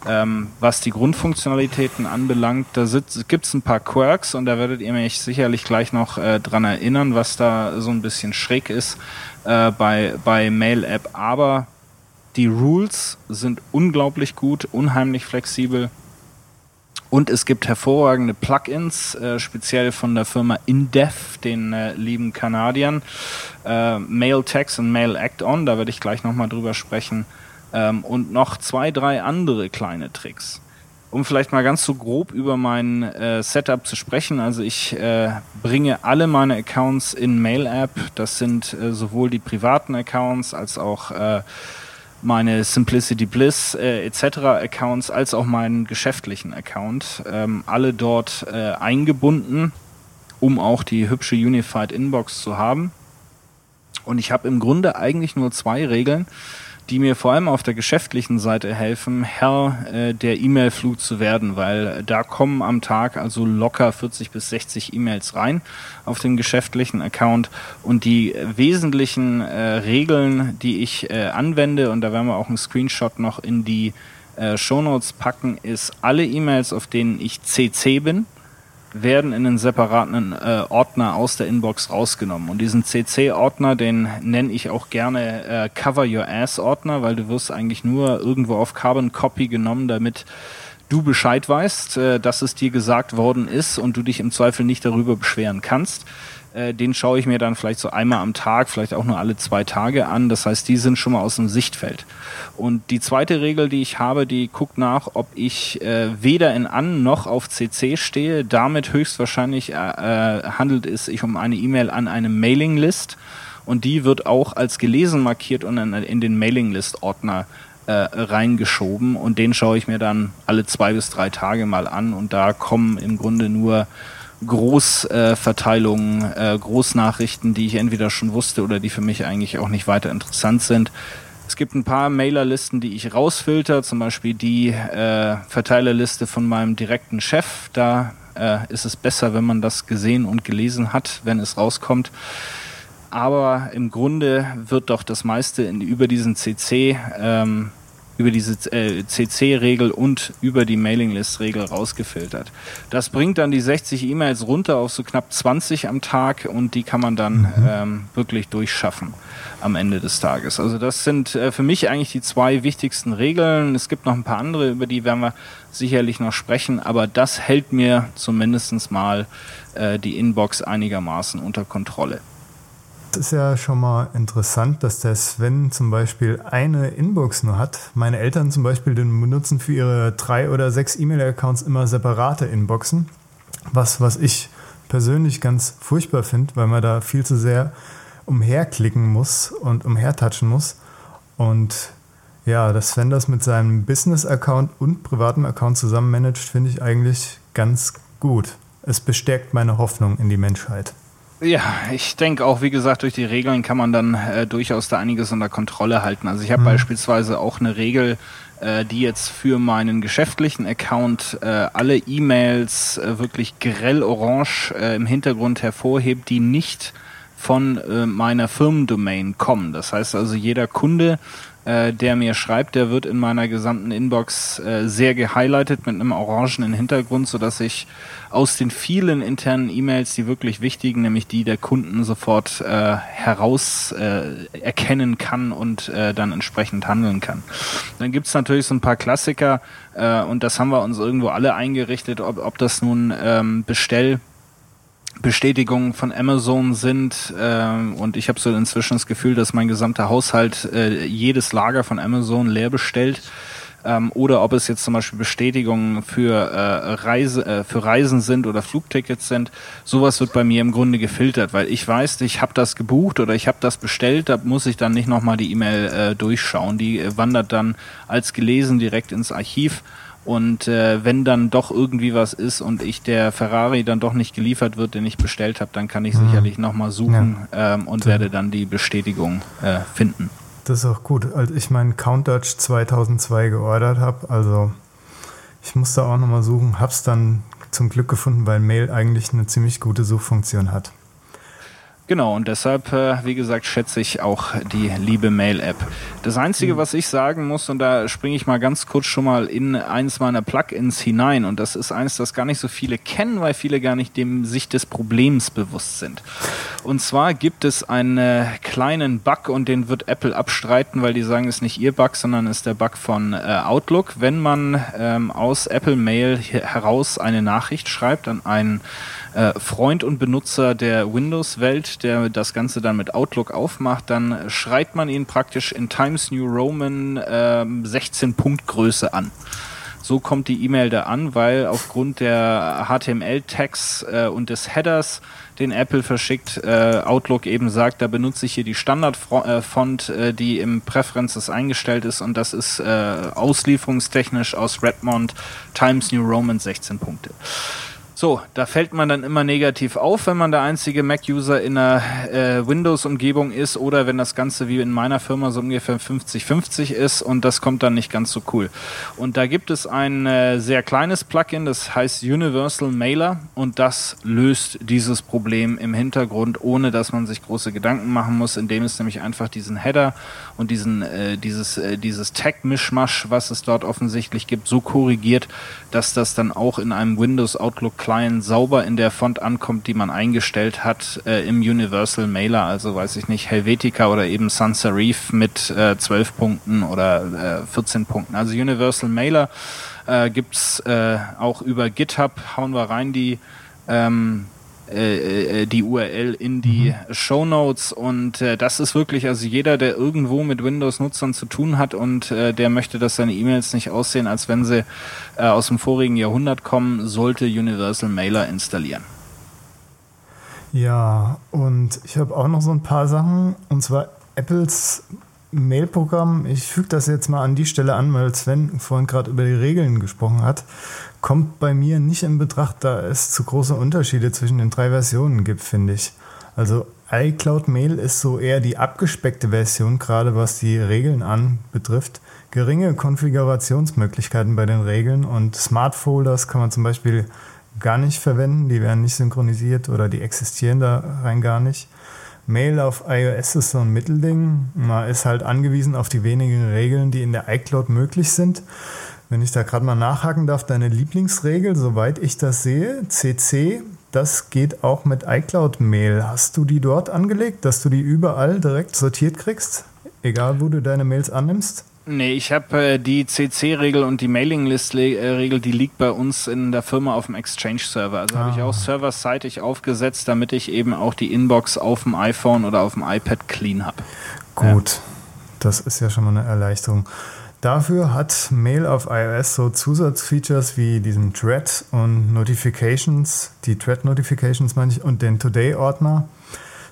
D: Ähm, was die Grundfunktionalitäten anbelangt, da gibt es ein paar Quirks und da werdet ihr mich sicherlich gleich noch äh, dran erinnern, was da so ein bisschen schräg ist äh, bei, bei Mail-App. Aber die Rules sind unglaublich gut, unheimlich flexibel. Und es gibt hervorragende Plugins, äh, speziell von der Firma Indef, den äh, lieben Kanadiern. Äh, Mail Text und Mail Act On, da werde ich gleich nochmal drüber sprechen. Ähm, und noch zwei, drei andere kleine Tricks. Um vielleicht mal ganz so grob über mein äh, Setup zu sprechen. Also ich äh, bringe alle meine Accounts in Mail App. Das sind äh, sowohl die privaten Accounts als auch äh, meine Simplicity Bliss äh, etc. Accounts als auch meinen geschäftlichen Account. Ähm, alle dort äh, eingebunden, um auch die hübsche Unified Inbox zu haben. Und ich habe im Grunde eigentlich nur zwei Regeln die mir vor allem auf der geschäftlichen Seite helfen, Herr äh, der E-Mail-Flut zu werden, weil da kommen am Tag also locker 40 bis 60 E-Mails rein auf den geschäftlichen Account. Und die wesentlichen äh, Regeln, die ich äh, anwende, und da werden wir auch einen Screenshot noch in die äh, Shownotes packen, ist alle E-Mails, auf denen ich CC bin, werden in einen separaten äh, Ordner aus der Inbox rausgenommen. Und diesen CC-Ordner, den nenne ich auch gerne äh, Cover Your Ass-Ordner, weil du wirst eigentlich nur irgendwo auf Carbon Copy genommen, damit du Bescheid weißt, äh, dass es dir gesagt worden ist und du dich im Zweifel nicht darüber beschweren kannst. Äh, den schaue ich mir dann vielleicht so einmal am Tag, vielleicht auch nur alle zwei Tage an. Das heißt, die sind schon mal aus dem Sichtfeld. Und die zweite Regel, die ich habe, die guckt nach, ob ich äh, weder in An noch auf CC stehe. Damit höchstwahrscheinlich äh, äh, handelt es sich um eine E-Mail an eine Mailinglist. Und die wird auch als gelesen markiert und in, den Mailinglist-Ordner äh, reingeschoben. Und den schaue ich mir dann alle zwei bis drei Tage mal an. Und da kommen im Grunde nur Großverteilungen, äh, Großnachrichten, die ich entweder schon wusste oder die für mich eigentlich auch nicht weiter interessant sind. Es gibt ein paar Mailerlisten, die ich rausfilter, zum Beispiel die äh, Verteilerliste von meinem direkten Chef. Da äh, ist es besser, wenn man das gesehen und gelesen hat, wenn es rauskommt. Aber im Grunde wird doch das meiste in, über diesen CC ähm, über diese äh, CC-Regel und über die Mailinglist-Regel rausgefiltert. Das bringt dann die 60 E-Mails runter auf so knapp 20 am Tag und die kann man dann mhm. ähm, wirklich durchschaffen am Ende des Tages. Also das sind äh, für mich eigentlich die zwei wichtigsten Regeln. Es gibt noch ein paar andere, über die werden wir sicherlich noch sprechen, aber das hält mir zumindest mal äh, die Inbox einigermaßen unter Kontrolle
C: ist ja schon mal interessant, dass der Sven zum Beispiel eine Inbox nur hat. Meine Eltern zum Beispiel benutzen für ihre drei oder sechs E-Mail-Accounts immer separate Inboxen. Was, was ich persönlich ganz furchtbar finde, weil man da viel zu sehr umherklicken muss und umhertatschen muss. Und ja, dass Sven das mit seinem Business-Account und privatem Account zusammen managt, finde ich eigentlich ganz gut. Es bestärkt meine Hoffnung in die Menschheit.
D: Ja, ich denke auch, wie gesagt, durch die Regeln kann man dann äh, durchaus da einiges unter Kontrolle halten. Also ich habe mhm. beispielsweise auch eine Regel, äh, die jetzt für meinen geschäftlichen Account äh, alle E-Mails äh, wirklich grell orange äh, im Hintergrund hervorhebt, die nicht von äh, meiner Firmendomain kommen. Das heißt also, jeder Kunde äh, der mir schreibt, der wird in meiner gesamten Inbox äh, sehr gehighlightet mit einem orangenen Hintergrund, sodass ich aus den vielen internen E-Mails die wirklich wichtigen, nämlich die der Kunden sofort äh, heraus äh, erkennen kann und äh, dann entsprechend handeln kann. Dann gibt's natürlich so ein paar Klassiker äh, und das haben wir uns irgendwo alle eingerichtet, ob, ob das nun ähm, Bestell Bestätigungen von Amazon sind äh, und ich habe so inzwischen das Gefühl, dass mein gesamter Haushalt äh, jedes Lager von Amazon leer bestellt ähm, oder ob es jetzt zum Beispiel Bestätigungen für äh, Reise äh, für Reisen sind oder Flugtickets sind. Sowas wird bei mir im Grunde gefiltert, weil ich weiß, ich habe das gebucht oder ich habe das bestellt, da muss ich dann nicht nochmal die E-Mail äh, durchschauen. Die äh, wandert dann als gelesen direkt ins Archiv und äh, wenn dann doch irgendwie was ist und ich der Ferrari dann doch nicht geliefert wird, den ich bestellt habe, dann kann ich mhm. sicherlich nochmal suchen ja. ähm, und ja. werde dann die Bestätigung äh, finden.
C: Das ist auch gut. Als ich meinen Count Dutch 2002 geordert habe, also ich musste auch nochmal suchen, habe es dann zum Glück gefunden, weil Mail eigentlich eine ziemlich gute Suchfunktion hat.
D: Genau, und deshalb, äh, wie gesagt, schätze ich auch die liebe Mail-App. Das Einzige, mhm. was ich sagen muss, und da springe ich mal ganz kurz schon mal in eins meiner Plugins hinein, und das ist eins, das gar nicht so viele kennen, weil viele gar nicht dem sich des Problems bewusst sind. Und zwar gibt es einen kleinen Bug, und den wird Apple abstreiten, weil die sagen, es ist nicht ihr Bug, sondern es ist der Bug von äh, Outlook. Wenn man ähm, aus Apple Mail heraus eine Nachricht schreibt an einen äh, Freund und Benutzer der Windows-Welt, der das Ganze dann mit Outlook aufmacht, dann schreit man ihn praktisch in Times New Roman äh, 16 Punkt Größe an. So kommt die E-Mail da an, weil aufgrund der HTML-Tags äh, und des Headers, den Apple verschickt, äh, Outlook eben sagt, da benutze ich hier die Standard-Font, äh, die im Preferences eingestellt ist und das ist äh, auslieferungstechnisch aus Redmond Times New Roman 16 Punkte. So, da fällt man dann immer negativ auf, wenn man der einzige Mac-User in einer äh, Windows-Umgebung ist oder wenn das Ganze wie in meiner Firma so ungefähr 50-50 ist und das kommt dann nicht ganz so cool. Und da gibt es ein äh, sehr kleines Plugin, das heißt Universal Mailer und das löst dieses Problem im Hintergrund, ohne dass man sich große Gedanken machen muss, indem es nämlich einfach diesen Header und diesen, äh, dieses, äh, dieses Tag-Mischmasch, was es dort offensichtlich gibt, so korrigiert, dass das dann auch in einem Windows Outlook Client sauber in der Font ankommt, die man eingestellt hat äh, im Universal Mailer, also weiß ich nicht, Helvetica oder eben Sans Serif mit äh, 12 Punkten oder äh, 14 Punkten. Also Universal Mailer äh, gibt's äh, auch über GitHub, hauen wir rein die ähm, äh, äh, die URL in die mhm. Show Notes und äh, das ist wirklich, also jeder, der irgendwo mit Windows-Nutzern zu tun hat und äh, der möchte, dass seine E-Mails nicht aussehen, als wenn sie äh, aus dem vorigen Jahrhundert kommen, sollte Universal Mailer installieren.
C: Ja, und ich habe auch noch so ein paar Sachen, und zwar Apples Mailprogramm. Ich füge das jetzt mal an die Stelle an, weil Sven vorhin gerade über die Regeln gesprochen hat kommt bei mir nicht in Betracht, da es zu große Unterschiede zwischen den drei Versionen gibt, finde ich. Also iCloud Mail ist so eher die abgespeckte Version, gerade was die Regeln anbetrifft. Geringe Konfigurationsmöglichkeiten bei den Regeln und Smart Folders kann man zum Beispiel gar nicht verwenden, die werden nicht synchronisiert oder die existieren da rein gar nicht. Mail auf iOS ist so ein Mittelding. Man ist halt angewiesen auf die wenigen Regeln, die in der iCloud möglich sind. Wenn ich da gerade mal nachhaken darf, deine Lieblingsregel, soweit ich das sehe, CC, das geht auch mit iCloud Mail. Hast du die dort angelegt, dass du die überall direkt sortiert kriegst, egal wo du deine Mails annimmst?
D: Nee, ich habe äh, die CC-Regel und die Mailing-List-Regel, die liegt bei uns in der Firma auf dem Exchange-Server. Also ah. habe ich auch serverseitig aufgesetzt, damit ich eben auch die Inbox auf dem iPhone oder auf dem iPad clean habe.
C: Gut, ja. das ist ja schon mal eine Erleichterung. Dafür hat Mail auf iOS so Zusatzfeatures wie diesen Thread und Notifications, die Thread Notifications meine ich, und den Today-Ordner.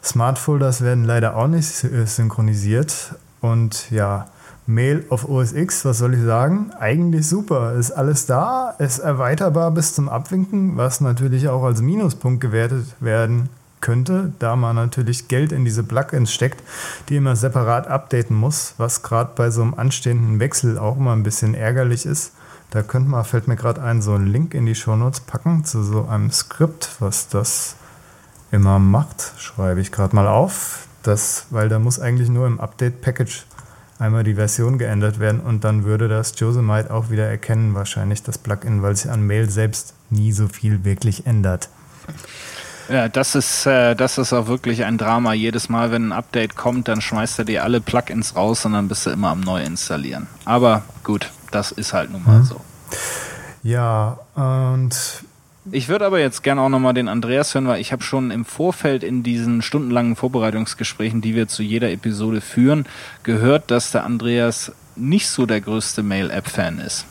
C: Smart Folders werden leider auch nicht synchronisiert. Und ja, Mail auf OS X, was soll ich sagen? Eigentlich super. Ist alles da, ist erweiterbar bis zum Abwinken, was natürlich auch als Minuspunkt gewertet werden könnte, da man natürlich Geld in diese Plugins steckt, die immer separat updaten muss, was gerade bei so einem anstehenden Wechsel auch immer ein bisschen ärgerlich ist. Da könnte man, fällt mir gerade ein, so einen Link in die Shownotes packen zu so einem Skript, was das immer macht. Schreibe ich gerade mal auf. Das, weil da muss eigentlich nur im Update-Package einmal die Version geändert werden und dann würde das Josemite auch wieder erkennen, wahrscheinlich das Plugin, weil sich an Mail selbst nie so viel wirklich ändert.
D: Ja, das ist, äh, das ist auch wirklich ein Drama. Jedes Mal, wenn ein Update kommt, dann schmeißt er dir alle Plugins raus und dann bist du immer am Neuinstallieren. Aber gut, das ist halt nun mal hm. so.
C: Ja, und
D: ich würde aber jetzt gerne auch nochmal den Andreas hören, weil ich habe schon im Vorfeld in diesen stundenlangen Vorbereitungsgesprächen, die wir zu jeder Episode führen, gehört, dass der Andreas nicht so der größte Mail-App-Fan ist.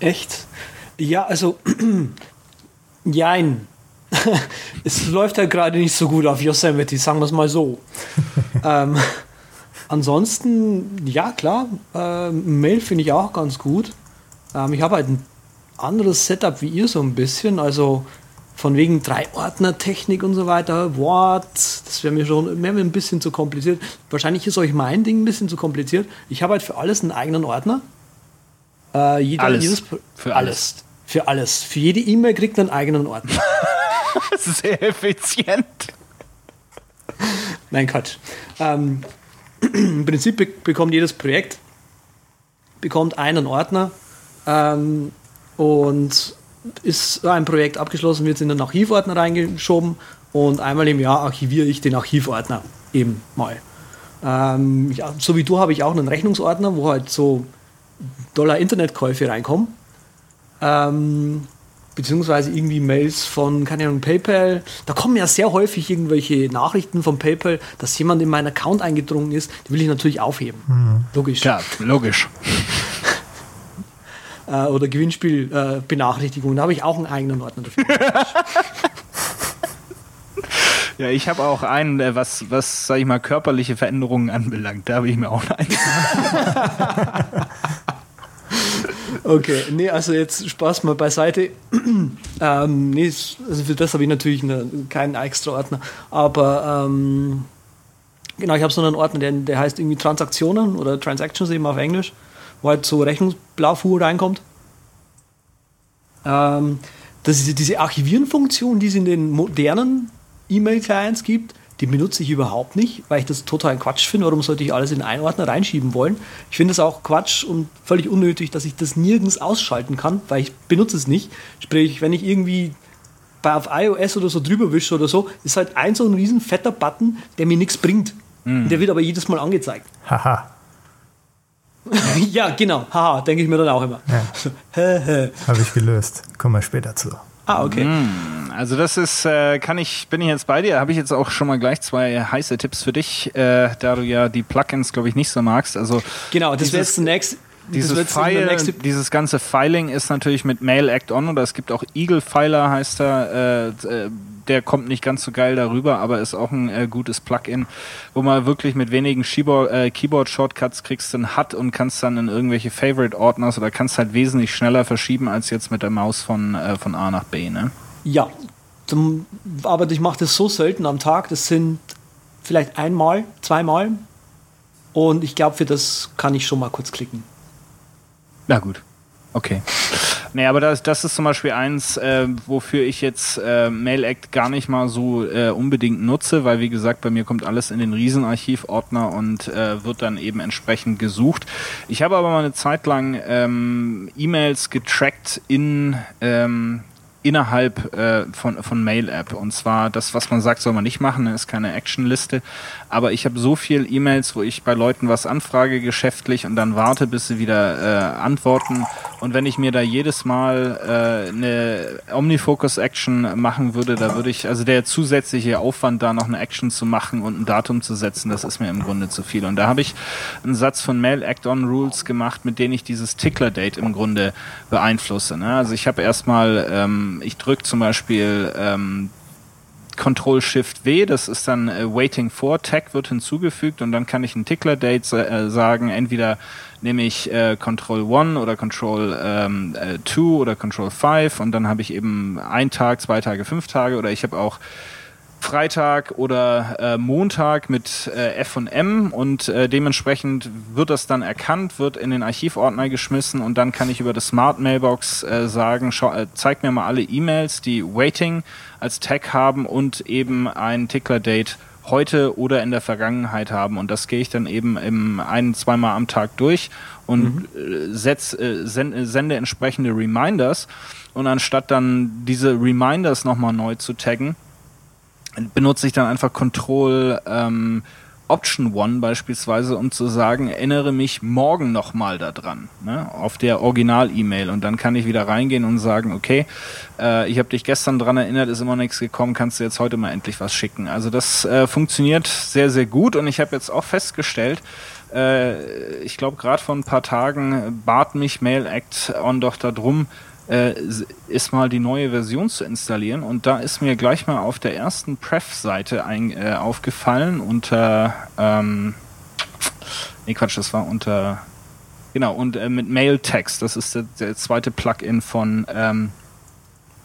E: Echt? Ja, also, jein. es läuft ja gerade nicht so gut auf Yosemite, sagen wir es mal so. ähm, ansonsten, ja klar, äh, Mail finde ich auch ganz gut. Ähm, ich habe halt ein anderes Setup wie ihr so ein bisschen, also von wegen Drei-Ordner-Technik und so weiter, Wort, das wäre mir schon wär mir ein bisschen zu kompliziert. Wahrscheinlich ist euch mein Ding ein bisschen zu kompliziert. Ich habe halt für alles einen eigenen Ordner.
D: Äh, jeder, alles. Jedes,
E: für alles. alles. Für alles. Für jede E-Mail kriegt einen eigenen Ordner.
D: Sehr effizient.
E: Nein, Quatsch. Ähm, Im Prinzip be bekommt jedes Projekt bekommt einen Ordner ähm, und ist ein Projekt abgeschlossen, wird in den Archivordner reingeschoben und einmal im Jahr archiviere ich den Archivordner eben mal. Ähm, ja, so wie du habe ich auch einen Rechnungsordner, wo halt so Dollar Internetkäufe reinkommen. Ähm, beziehungsweise irgendwie Mails von, keine Ahnung, PayPal. Da kommen ja sehr häufig irgendwelche Nachrichten von PayPal, dass jemand in meinen Account eingedrungen ist. Die will ich natürlich aufheben. Mhm. Logisch.
D: Klar, logisch.
E: äh, oder Gewinnspielbenachrichtigungen. Äh, da habe ich auch einen eigenen Ordner dafür.
D: Ja, ich habe auch einen, äh, was, was, sag ich mal, körperliche Veränderungen anbelangt. Da habe ich mir auch einen.
E: okay, nee, also jetzt Spaß mal beiseite. ähm, nee, also für das habe ich natürlich eine, keinen extra Ordner. Aber ähm, genau, ich habe so einen Ordner, der, der heißt irgendwie Transaktionen oder Transactions eben auf Englisch, wo halt so Rechnungsblaufuhr reinkommt. Ähm, das ist diese Archivieren-Funktion, die es in den modernen E-Mail-Clients gibt, die benutze ich überhaupt nicht, weil ich das total Quatsch finde. Warum sollte ich alles in einen Ordner reinschieben wollen? Ich finde es auch Quatsch und völlig unnötig, dass ich das nirgends ausschalten kann, weil ich benutze es nicht. Sprich, wenn ich irgendwie bei auf iOS oder so drüber wische oder so, ist halt ein so ein riesen fetter Button, der mir nichts bringt. Mhm. Der wird aber jedes Mal angezeigt.
C: Haha.
E: ja, genau. Haha, denke ich mir dann auch immer.
C: Ja. Habe ich gelöst. Kommen wir später zu.
E: Ah, okay.
D: Mm, also das ist, äh, kann ich, bin ich jetzt bei dir, habe ich jetzt auch schon mal gleich zwei heiße Tipps für dich, äh, da du ja die Plugins, glaube ich, nicht so magst. Also
E: genau, das wäre jetzt zunächst
D: dieses, File, dieses ganze Filing ist natürlich mit Mail Act On oder es gibt auch Eagle Filer heißt er. Äh, äh, der kommt nicht ganz so geil darüber, aber ist auch ein äh, gutes Plugin, wo man wirklich mit wenigen äh, Keyboard-Shortcuts kriegst einen HUD und kannst dann in irgendwelche Favorite-Ordners oder kannst halt wesentlich schneller verschieben als jetzt mit der Maus von, äh, von A nach B, ne?
E: Ja, zum, aber ich mache das so selten am Tag, das sind vielleicht einmal, zweimal und ich glaube, für das kann ich schon mal kurz klicken.
D: Na gut. Okay. Nee, aber das, das ist zum Beispiel eins, äh, wofür ich jetzt äh, MailAct gar nicht mal so äh, unbedingt nutze, weil wie gesagt, bei mir kommt alles in den Riesenarchivordner und äh, wird dann eben entsprechend gesucht. Ich habe aber mal eine Zeit lang ähm, E-Mails getrackt in ähm, innerhalb äh, von, von Mail-App. Und zwar das, was man sagt, soll man nicht machen, ist keine Actionliste. Aber ich habe so viel E-Mails, wo ich bei Leuten was anfrage geschäftlich und dann warte, bis sie wieder äh, antworten. Und wenn ich mir da jedes Mal äh, eine Omnifocus-Action machen würde, da würde ich, also der zusätzliche Aufwand, da noch eine Action zu machen und ein Datum zu setzen, das ist mir im Grunde zu viel. Und da habe ich einen Satz von Mail-Act-On-Rules gemacht, mit denen ich dieses Tickler-Date im Grunde beeinflusse. Ne? Also ich habe erstmal ähm, ich drücke zum Beispiel ähm, Control Shift W, das ist dann äh, Waiting for Tag wird hinzugefügt und dann kann ich ein Tickler Date äh, sagen, entweder nehme ich äh, Control 1 oder Control 2 ähm, äh, oder Control 5 und dann habe ich eben ein Tag, zwei Tage, fünf Tage oder ich habe auch Freitag oder äh, Montag mit äh, F und M und äh, dementsprechend wird das dann erkannt, wird in den Archivordner geschmissen und dann kann ich über das Smart Mailbox äh, sagen, schau, äh, zeig mir mal alle E-Mails, die Waiting als Tag haben und eben ein Tickler-Date heute oder in der Vergangenheit haben und das gehe ich dann eben im ein, zweimal am Tag durch und mhm. Äh, setz, sende, sende entsprechende Reminders und anstatt dann diese Reminders nochmal neu zu taggen, benutze ich dann einfach Control ähm, Option One beispielsweise, um zu sagen, erinnere mich morgen nochmal daran, ne, auf der Original-E-Mail. Und dann kann ich wieder reingehen und sagen, okay, äh, ich habe dich gestern dran erinnert, ist immer nichts gekommen, kannst du jetzt heute mal endlich was schicken. Also das äh, funktioniert sehr, sehr gut und ich habe jetzt auch festgestellt, äh, ich glaube gerade vor ein paar Tagen bat mich Mail Act On doch darum, äh, ist mal die neue Version zu installieren. Und da ist mir gleich mal auf der ersten Pref-Seite äh, aufgefallen unter, ähm, nee Quatsch, das war unter, genau, und äh, mit Mail Text. Das ist der, der zweite Plugin von, ähm,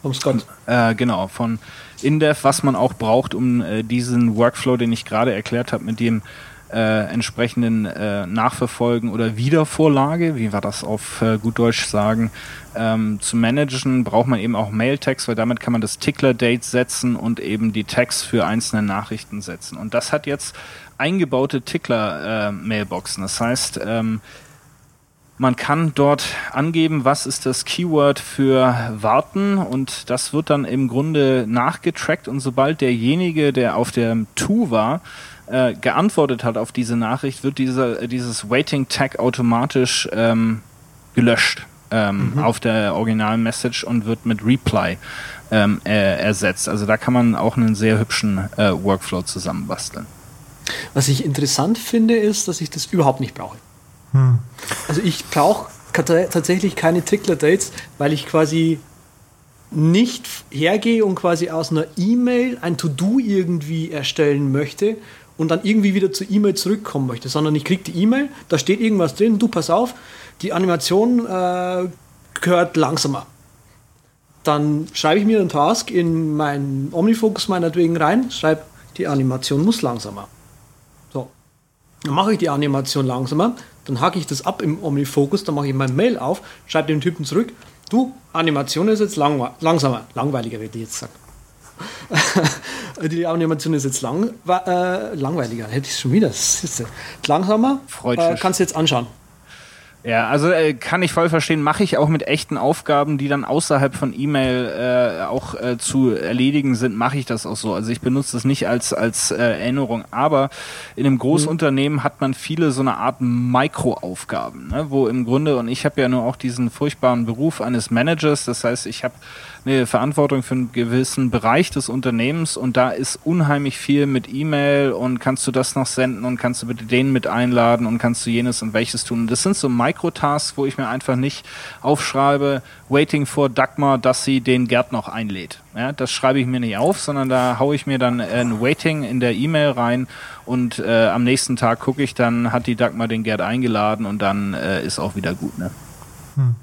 E: vom Scott.
D: Äh, genau, von Indev, was man auch braucht, um äh, diesen Workflow, den ich gerade erklärt habe, mit dem äh, entsprechenden äh, Nachverfolgen oder Wiedervorlage, wie wir das auf äh, gut Deutsch sagen, ähm, zu managen, braucht man eben auch Mail-Tags, weil damit kann man das Tickler-Date setzen und eben die Tags für einzelne Nachrichten setzen. Und das hat jetzt eingebaute Tickler-Mailboxen. das heißt, ähm, man kann dort angeben, was ist das Keyword für warten und das wird dann im Grunde nachgetrackt und sobald derjenige, der auf dem To war, äh, geantwortet hat auf diese Nachricht, wird dieser, dieses Waiting Tag automatisch ähm, gelöscht ähm, mhm. auf der Original-Message und wird mit Reply ähm, äh, ersetzt. Also da kann man auch einen sehr hübschen äh, Workflow zusammenbasteln.
E: Was ich interessant finde, ist, dass ich das überhaupt nicht brauche. Hm. Also ich brauche tatsächlich keine Tickler-Dates, weil ich quasi nicht hergehe und quasi aus einer E-Mail ein To-Do irgendwie erstellen möchte und dann irgendwie wieder zur E-Mail zurückkommen möchte, sondern ich kriege die E-Mail, da steht irgendwas drin, du pass auf, die Animation äh, gehört langsamer. Dann schreibe ich mir den Task in meinen Omnifocus meinetwegen rein, schreibe, die Animation muss langsamer. So, dann mache ich die Animation langsamer, dann hacke ich das ab im OmniFocus, dann mache ich mein Mail auf, schreibe dem Typen zurück, du, Animation ist jetzt lang, langsamer, langweiliger, würde ich jetzt sagen. die Animation ist jetzt lang, äh, langweiliger, hätte ich schon wieder. Langsamer, äh, kannst du jetzt anschauen.
D: Ja, also äh, kann ich voll verstehen, mache ich auch mit echten Aufgaben, die dann außerhalb von E-Mail äh, auch äh, zu erledigen sind, mache ich das auch so. Also ich benutze das nicht als als äh, Erinnerung, aber in einem Großunternehmen mhm. hat man viele so eine Art Mikroaufgaben, ne, wo im Grunde und ich habe ja nur auch diesen furchtbaren Beruf eines Managers, das heißt, ich habe eine Verantwortung für einen gewissen Bereich des Unternehmens und da ist unheimlich viel mit E-Mail und kannst du das noch senden und kannst du bitte den mit einladen und kannst du jenes und welches tun. Das sind so Microtasks, wo ich mir einfach nicht aufschreibe, waiting for Dagmar, dass sie den Gerd noch einlädt. Ja, das schreibe ich mir nicht auf, sondern da haue ich mir dann ein Waiting in der E-Mail rein und äh, am nächsten Tag gucke ich dann, hat die Dagmar den Gerd eingeladen und dann äh, ist auch wieder gut. Ne?
C: Hm.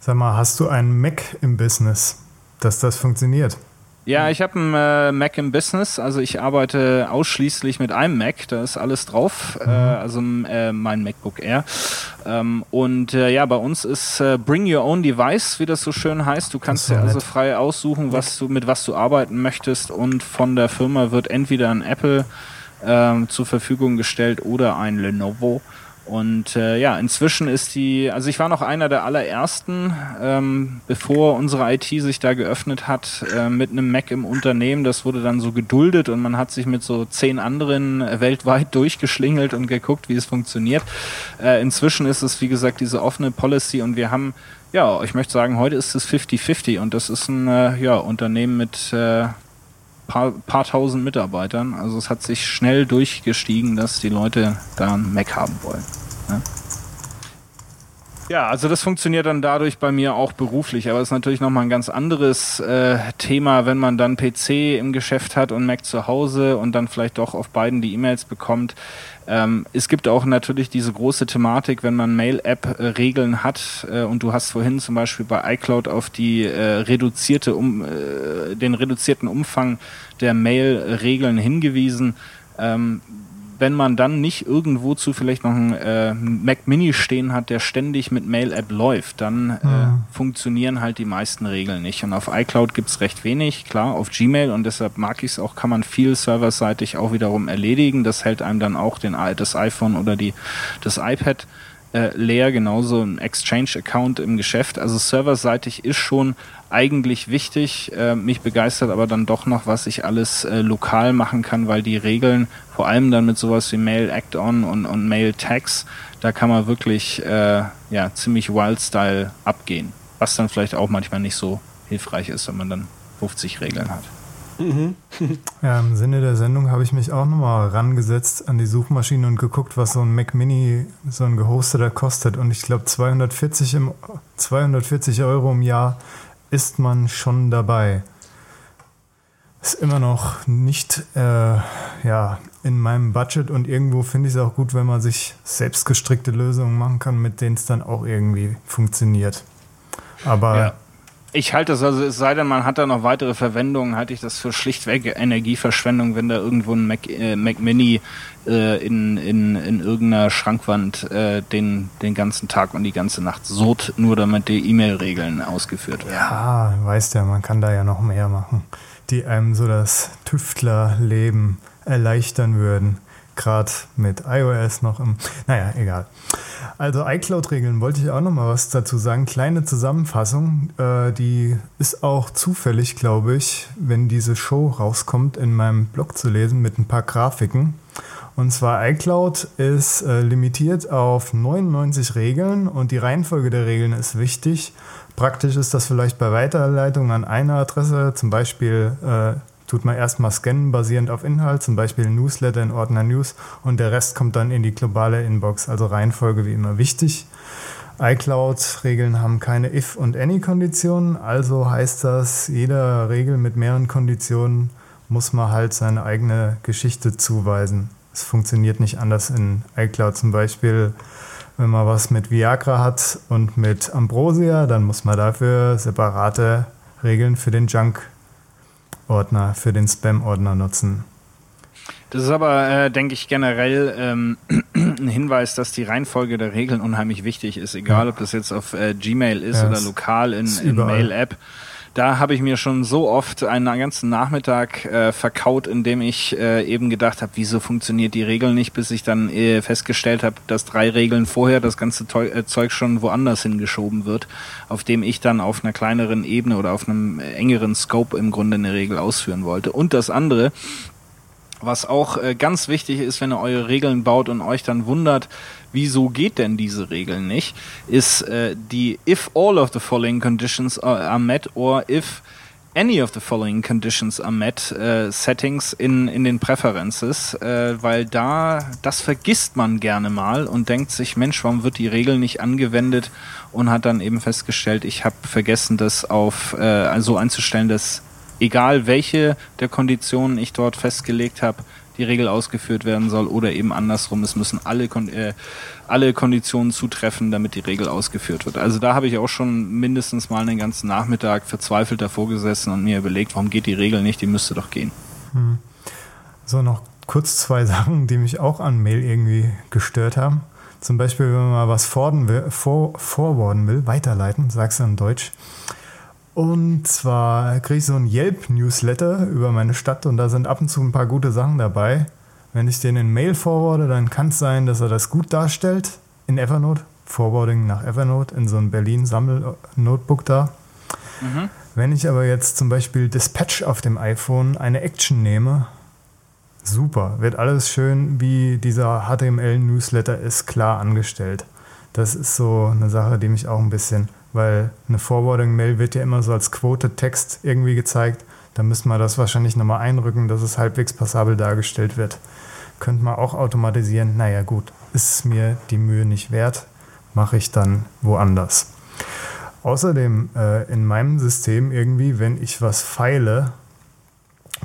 C: Sag mal, hast du einen Mac im Business? Dass das funktioniert.
D: Ja, ich habe einen äh, Mac im Business, also ich arbeite ausschließlich mit einem Mac, da ist alles drauf, mhm. äh, also äh, mein MacBook Air. Ähm, und äh, ja, bei uns ist äh, Bring Your Own Device, wie das so schön heißt. Du kannst dir also frei aussuchen, was du mit was du arbeiten möchtest und von der Firma wird entweder ein Apple ähm, zur Verfügung gestellt oder ein Lenovo. Und äh, ja, inzwischen ist die, also ich war noch einer der allerersten, ähm, bevor unsere IT sich da geöffnet hat, äh, mit einem Mac im Unternehmen. Das wurde dann so geduldet und man hat sich mit so zehn anderen weltweit durchgeschlingelt und geguckt, wie es funktioniert. Äh, inzwischen ist es, wie gesagt, diese offene Policy und wir haben, ja, ich möchte sagen, heute ist es 50-50 und das ist ein äh, ja, Unternehmen mit äh, paar, paar tausend Mitarbeitern. Also es hat sich schnell durchgestiegen, dass die Leute da einen Mac haben wollen. Ja, also das funktioniert dann dadurch bei mir auch beruflich, aber es ist natürlich nochmal ein ganz anderes äh, Thema, wenn man dann PC im Geschäft hat und Mac zu Hause und dann vielleicht doch auf beiden die E-Mails bekommt. Ähm, es gibt auch natürlich diese große Thematik, wenn man Mail-App-Regeln äh, hat äh, und du hast vorhin zum Beispiel bei iCloud auf die äh, reduzierte um, äh, den reduzierten Umfang der Mail-Regeln hingewiesen. Ähm, wenn man dann nicht irgendwo zu vielleicht noch einen äh, Mac Mini stehen hat, der ständig mit Mail-App läuft, dann äh, mhm. funktionieren halt die meisten Regeln nicht. Und auf iCloud gibt's recht wenig, klar, auf Gmail und deshalb mag ich es auch, kann man viel serverseitig auch wiederum erledigen. Das hält einem dann auch den, das iPhone oder die, das iPad äh, leer, genauso ein Exchange-Account im Geschäft. Also serverseitig ist schon eigentlich wichtig. Äh, mich begeistert aber dann doch noch, was ich alles äh, lokal machen kann, weil die Regeln, vor allem dann mit sowas wie Mail Act-On und, und Mail Tags, da kann man wirklich äh, ja, ziemlich Wild-Style abgehen. Was dann vielleicht auch manchmal nicht so hilfreich ist, wenn man dann 50 Regeln hat.
C: Mhm. ja, Im Sinne der Sendung habe ich mich auch nochmal rangesetzt an die Suchmaschine und geguckt, was so ein Mac Mini, so ein gehosteter kostet. Und ich glaube, 240, 240 Euro im Jahr ist man schon dabei. Ist immer noch nicht äh, ja, in meinem Budget und irgendwo finde ich es auch gut, wenn man sich selbst gestrickte Lösungen machen kann, mit denen es dann auch irgendwie funktioniert. Aber
D: ja. Ich halte das also, es sei denn, man hat da noch weitere Verwendungen, halte ich das für schlichtweg Energieverschwendung, wenn da irgendwo ein Mac, äh, Mac Mini äh, in, in, in irgendeiner Schrankwand äh, den, den ganzen Tag und die ganze Nacht surt, nur damit die E-Mail-Regeln ausgeführt werden.
C: Ja, weißt ja, man kann da ja noch mehr machen, die einem so das Tüftlerleben erleichtern würden gerade mit iOS noch im. Naja, egal. Also iCloud-Regeln wollte ich auch noch mal was dazu sagen. Kleine Zusammenfassung, äh, die ist auch zufällig, glaube ich, wenn diese Show rauskommt, in meinem Blog zu lesen mit ein paar Grafiken. Und zwar iCloud ist äh, limitiert auf 99 Regeln und die Reihenfolge der Regeln ist wichtig. Praktisch ist das vielleicht bei Weiterleitung an eine Adresse, zum Beispiel äh, tut man erstmal scannen, basierend auf Inhalt, zum Beispiel Newsletter in Ordner News und der Rest kommt dann in die globale Inbox. Also Reihenfolge wie immer wichtig. iCloud-Regeln haben keine if- und any-Konditionen, also heißt das, jeder Regel mit mehreren Konditionen muss man halt seine eigene Geschichte zuweisen. Es funktioniert nicht anders in iCloud. Zum Beispiel, wenn man was mit Viagra hat und mit Ambrosia, dann muss man dafür separate Regeln für den Junk Ordner für den Spam-Ordner nutzen.
D: Das ist aber, äh, denke ich, generell ähm, ein Hinweis, dass die Reihenfolge der Regeln unheimlich wichtig ist, egal ob das jetzt auf äh, Gmail ist ja, oder lokal in, in Mail-App da habe ich mir schon so oft einen ganzen Nachmittag äh, verkaut, indem ich äh, eben gedacht habe, wieso funktioniert die Regel nicht, bis ich dann äh, festgestellt habe, dass drei Regeln vorher das ganze äh, Zeug schon woanders hingeschoben wird, auf dem ich dann auf einer kleineren Ebene oder auf einem engeren Scope im Grunde eine Regel ausführen wollte. Und das andere, was auch äh, ganz wichtig ist, wenn ihr eure Regeln baut und euch dann wundert, wieso geht denn diese Regel nicht, ist äh, die if all of the following conditions are met or if any of the following conditions are met äh, Settings in, in den Preferences, äh, weil da, das vergisst man gerne mal und denkt sich, Mensch, warum wird die Regel nicht angewendet und hat dann eben festgestellt, ich habe vergessen, das auf äh, so einzustellen, dass egal welche der Konditionen ich dort festgelegt habe, die Regel ausgeführt werden soll oder eben andersrum, es müssen alle, äh, alle Konditionen zutreffen, damit die Regel ausgeführt wird. Also da habe ich auch schon mindestens mal einen ganzen Nachmittag verzweifelt davor gesessen und mir überlegt, warum geht die Regel nicht, die müsste doch gehen. Hm.
C: So, noch kurz zwei Sachen, die mich auch an Mail irgendwie gestört haben. Zum Beispiel, wenn man mal was forwarden will, forwarden will weiterleiten, sagst du in Deutsch, und zwar kriege ich so ein Yelp-Newsletter über meine Stadt und da sind ab und zu ein paar gute Sachen dabei. Wenn ich den in Mail forwarde, dann kann es sein, dass er das gut darstellt in Evernote. Forwarding nach Evernote in so ein Berlin-Sammel-Notebook da. Mhm. Wenn ich aber jetzt zum Beispiel Dispatch auf dem iPhone eine Action nehme, super, wird alles schön, wie dieser HTML-Newsletter ist, klar angestellt. Das ist so eine Sache, die mich auch ein bisschen weil eine Forwarding-Mail wird ja immer so als Quote-Text irgendwie gezeigt. Da müsste man das wahrscheinlich nochmal einrücken, dass es halbwegs passabel dargestellt wird. Könnte man auch automatisieren. Naja, gut, ist mir die Mühe nicht wert, mache ich dann woanders. Außerdem äh, in meinem System irgendwie, wenn ich was feile,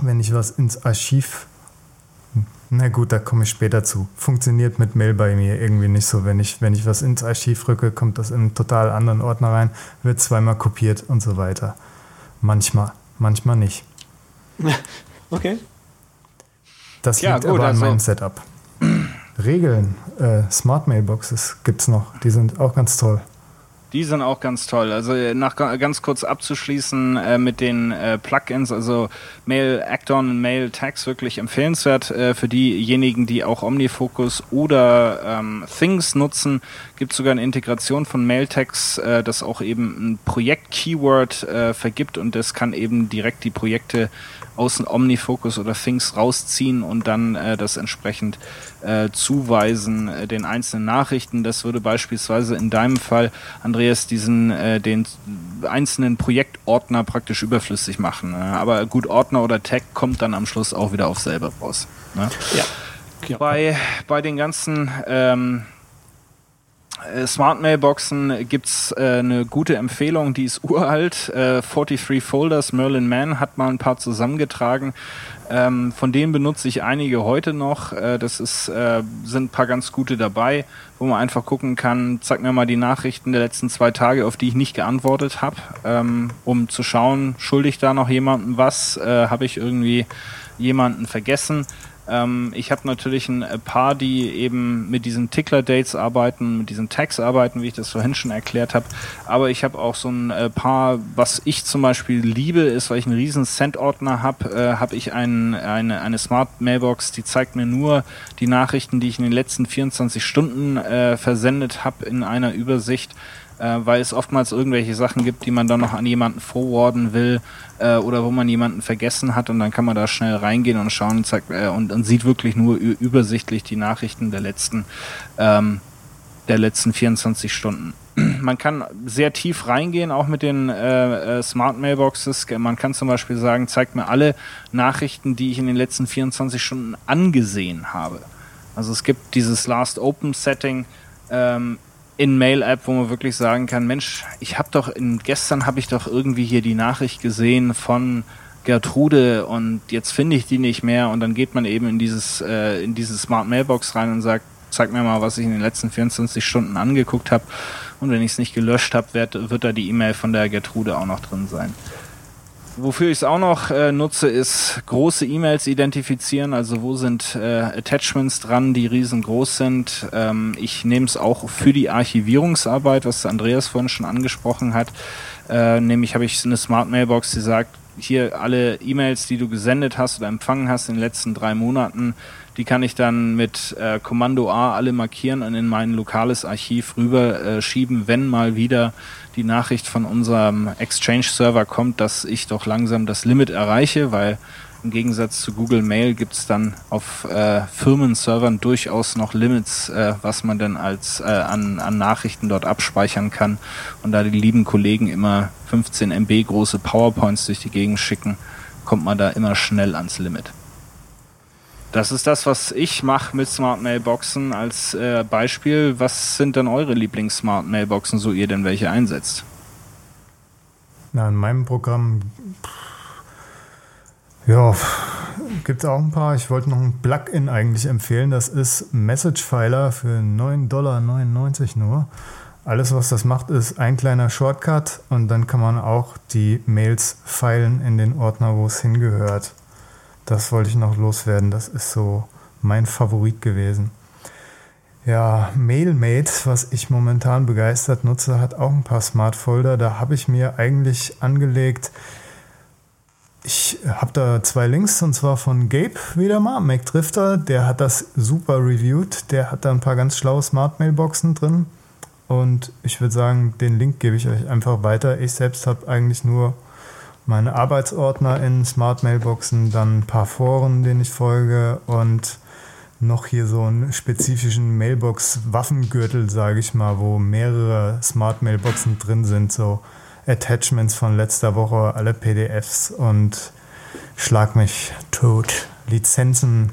C: wenn ich was ins Archiv na gut, da komme ich später zu. Funktioniert mit Mail bei mir irgendwie nicht so. Wenn ich, wenn ich was ins Archiv rücke, kommt das in einen total anderen Ordner rein, wird zweimal kopiert und so weiter. Manchmal, manchmal nicht.
E: Okay.
C: Das ja, liegt gut, aber an also meinem Setup. Regeln, äh, Smart Mailboxes gibt es noch. Die sind auch ganz toll.
D: Die sind auch ganz toll. Also äh, nach ganz kurz abzuschließen äh, mit den äh, Plugins, also Mail Acton Mail Tags wirklich empfehlenswert äh, für diejenigen, die auch OmniFocus oder ähm, Things nutzen. Gibt sogar eine Integration von Mail Tags, äh, das auch eben ein Projekt-Keyword äh, vergibt und das kann eben direkt die Projekte aus dem OmniFocus oder Things rausziehen und dann das entsprechend äh, zuweisen äh, den einzelnen Nachrichten. Das würde beispielsweise in deinem Fall, Andreas, diesen äh, den einzelnen Projektordner praktisch überflüssig machen. Ne? Aber gut, Ordner oder Tag kommt dann am Schluss auch wieder auf selber raus. Ne? Ja. ja. Bei, bei den ganzen ähm, äh, Smart Mailboxen gibt es äh, eine gute Empfehlung, die ist uralt. Äh, 43 Folders, Merlin Mann hat mal ein paar zusammengetragen. Ähm, von denen benutze ich einige heute noch. Äh, das ist, äh, sind ein paar ganz gute dabei, wo man einfach gucken kann, zeig mir mal die Nachrichten der letzten zwei Tage, auf die ich nicht geantwortet habe, ähm, um zu schauen, schuldig da noch jemandem was, äh, habe ich irgendwie jemanden vergessen. Ähm, ich habe natürlich ein paar, die eben mit diesen Tickler-Dates arbeiten, mit diesen Tags arbeiten, wie ich das vorhin schon erklärt habe. Aber ich habe auch so ein äh, paar, was ich zum Beispiel liebe, ist, weil ich einen riesen Send-Ordner habe, äh, habe ich ein, eine, eine Smart Mailbox, die zeigt mir nur die Nachrichten, die ich in den letzten 24 Stunden äh, versendet habe in einer Übersicht äh, weil es oftmals irgendwelche Sachen gibt, die man dann noch an jemanden forwarden will äh, oder wo man jemanden vergessen hat und dann kann man da schnell reingehen und schauen und, zeigt, äh, und, und sieht wirklich nur übersichtlich die Nachrichten der letzten, ähm, der letzten 24 Stunden. Man kann sehr tief reingehen, auch mit den äh, äh, Smart Mailboxes. Man kann zum Beispiel sagen, zeigt mir alle Nachrichten, die ich in den letzten 24 Stunden angesehen habe. Also es gibt dieses Last Open Setting, ähm, in Mail-App, wo man wirklich sagen kann, Mensch, ich habe doch in, gestern habe ich doch irgendwie hier die Nachricht gesehen von Gertrude und jetzt finde ich die nicht mehr und dann geht man eben in dieses äh, in diese Smart Mailbox rein und sagt, zeig mir mal, was ich in den letzten 24 Stunden angeguckt habe und wenn ich es nicht gelöscht habe, wird, wird da die E-Mail von der Gertrude auch noch drin sein. Wofür ich es auch noch äh, nutze, ist große E-Mails identifizieren. Also wo sind äh, Attachments dran, die riesengroß sind. Ähm, ich nehme es auch für die Archivierungsarbeit, was Andreas vorhin schon angesprochen hat. Äh, nämlich habe ich eine Smart Mailbox, die sagt, hier alle E-Mails, die du gesendet hast oder empfangen hast in den letzten drei Monaten, die kann ich dann mit äh, Kommando A alle markieren und in mein lokales Archiv rüber äh, wenn mal wieder die Nachricht von unserem Exchange-Server kommt, dass ich doch langsam das Limit erreiche, weil im Gegensatz zu Google Mail gibt es dann auf äh, Firmenservern durchaus noch Limits, äh, was man denn als äh, an, an Nachrichten dort abspeichern kann. Und da die lieben Kollegen immer 15 MB große PowerPoints durch die Gegend schicken, kommt man da immer schnell ans Limit. Das ist das, was ich mache mit Smart Mailboxen als äh, Beispiel. Was sind denn eure Lieblings-Smart Mailboxen, so ihr denn welche einsetzt?
C: Na, in meinem Programm, ja, gibt es auch ein paar. Ich wollte noch ein Plugin eigentlich empfehlen. Das ist Message Filer für 9,99 Dollar nur. Alles, was das macht, ist ein kleiner Shortcut und dann kann man auch die Mails feilen in den Ordner, wo es hingehört. Das wollte ich noch loswerden. Das ist so mein Favorit gewesen. Ja, MailMate, was ich momentan begeistert nutze, hat auch ein paar Smart Folder. Da habe ich mir eigentlich angelegt, ich habe da zwei Links und zwar von Gabe wieder mal, Mac Drifter, der hat das super reviewed, der hat da ein paar ganz schlaue Smart Mailboxen drin und ich würde sagen, den Link gebe ich euch einfach weiter. Ich selbst habe eigentlich nur meine Arbeitsordner in Smart Mailboxen, dann ein paar Foren, denen ich folge und noch hier so einen spezifischen Mailbox-Waffengürtel, sage ich mal, wo mehrere Smart Mailboxen drin sind, so Attachments von letzter Woche, alle PDFs und schlag mich tot. Lizenzen,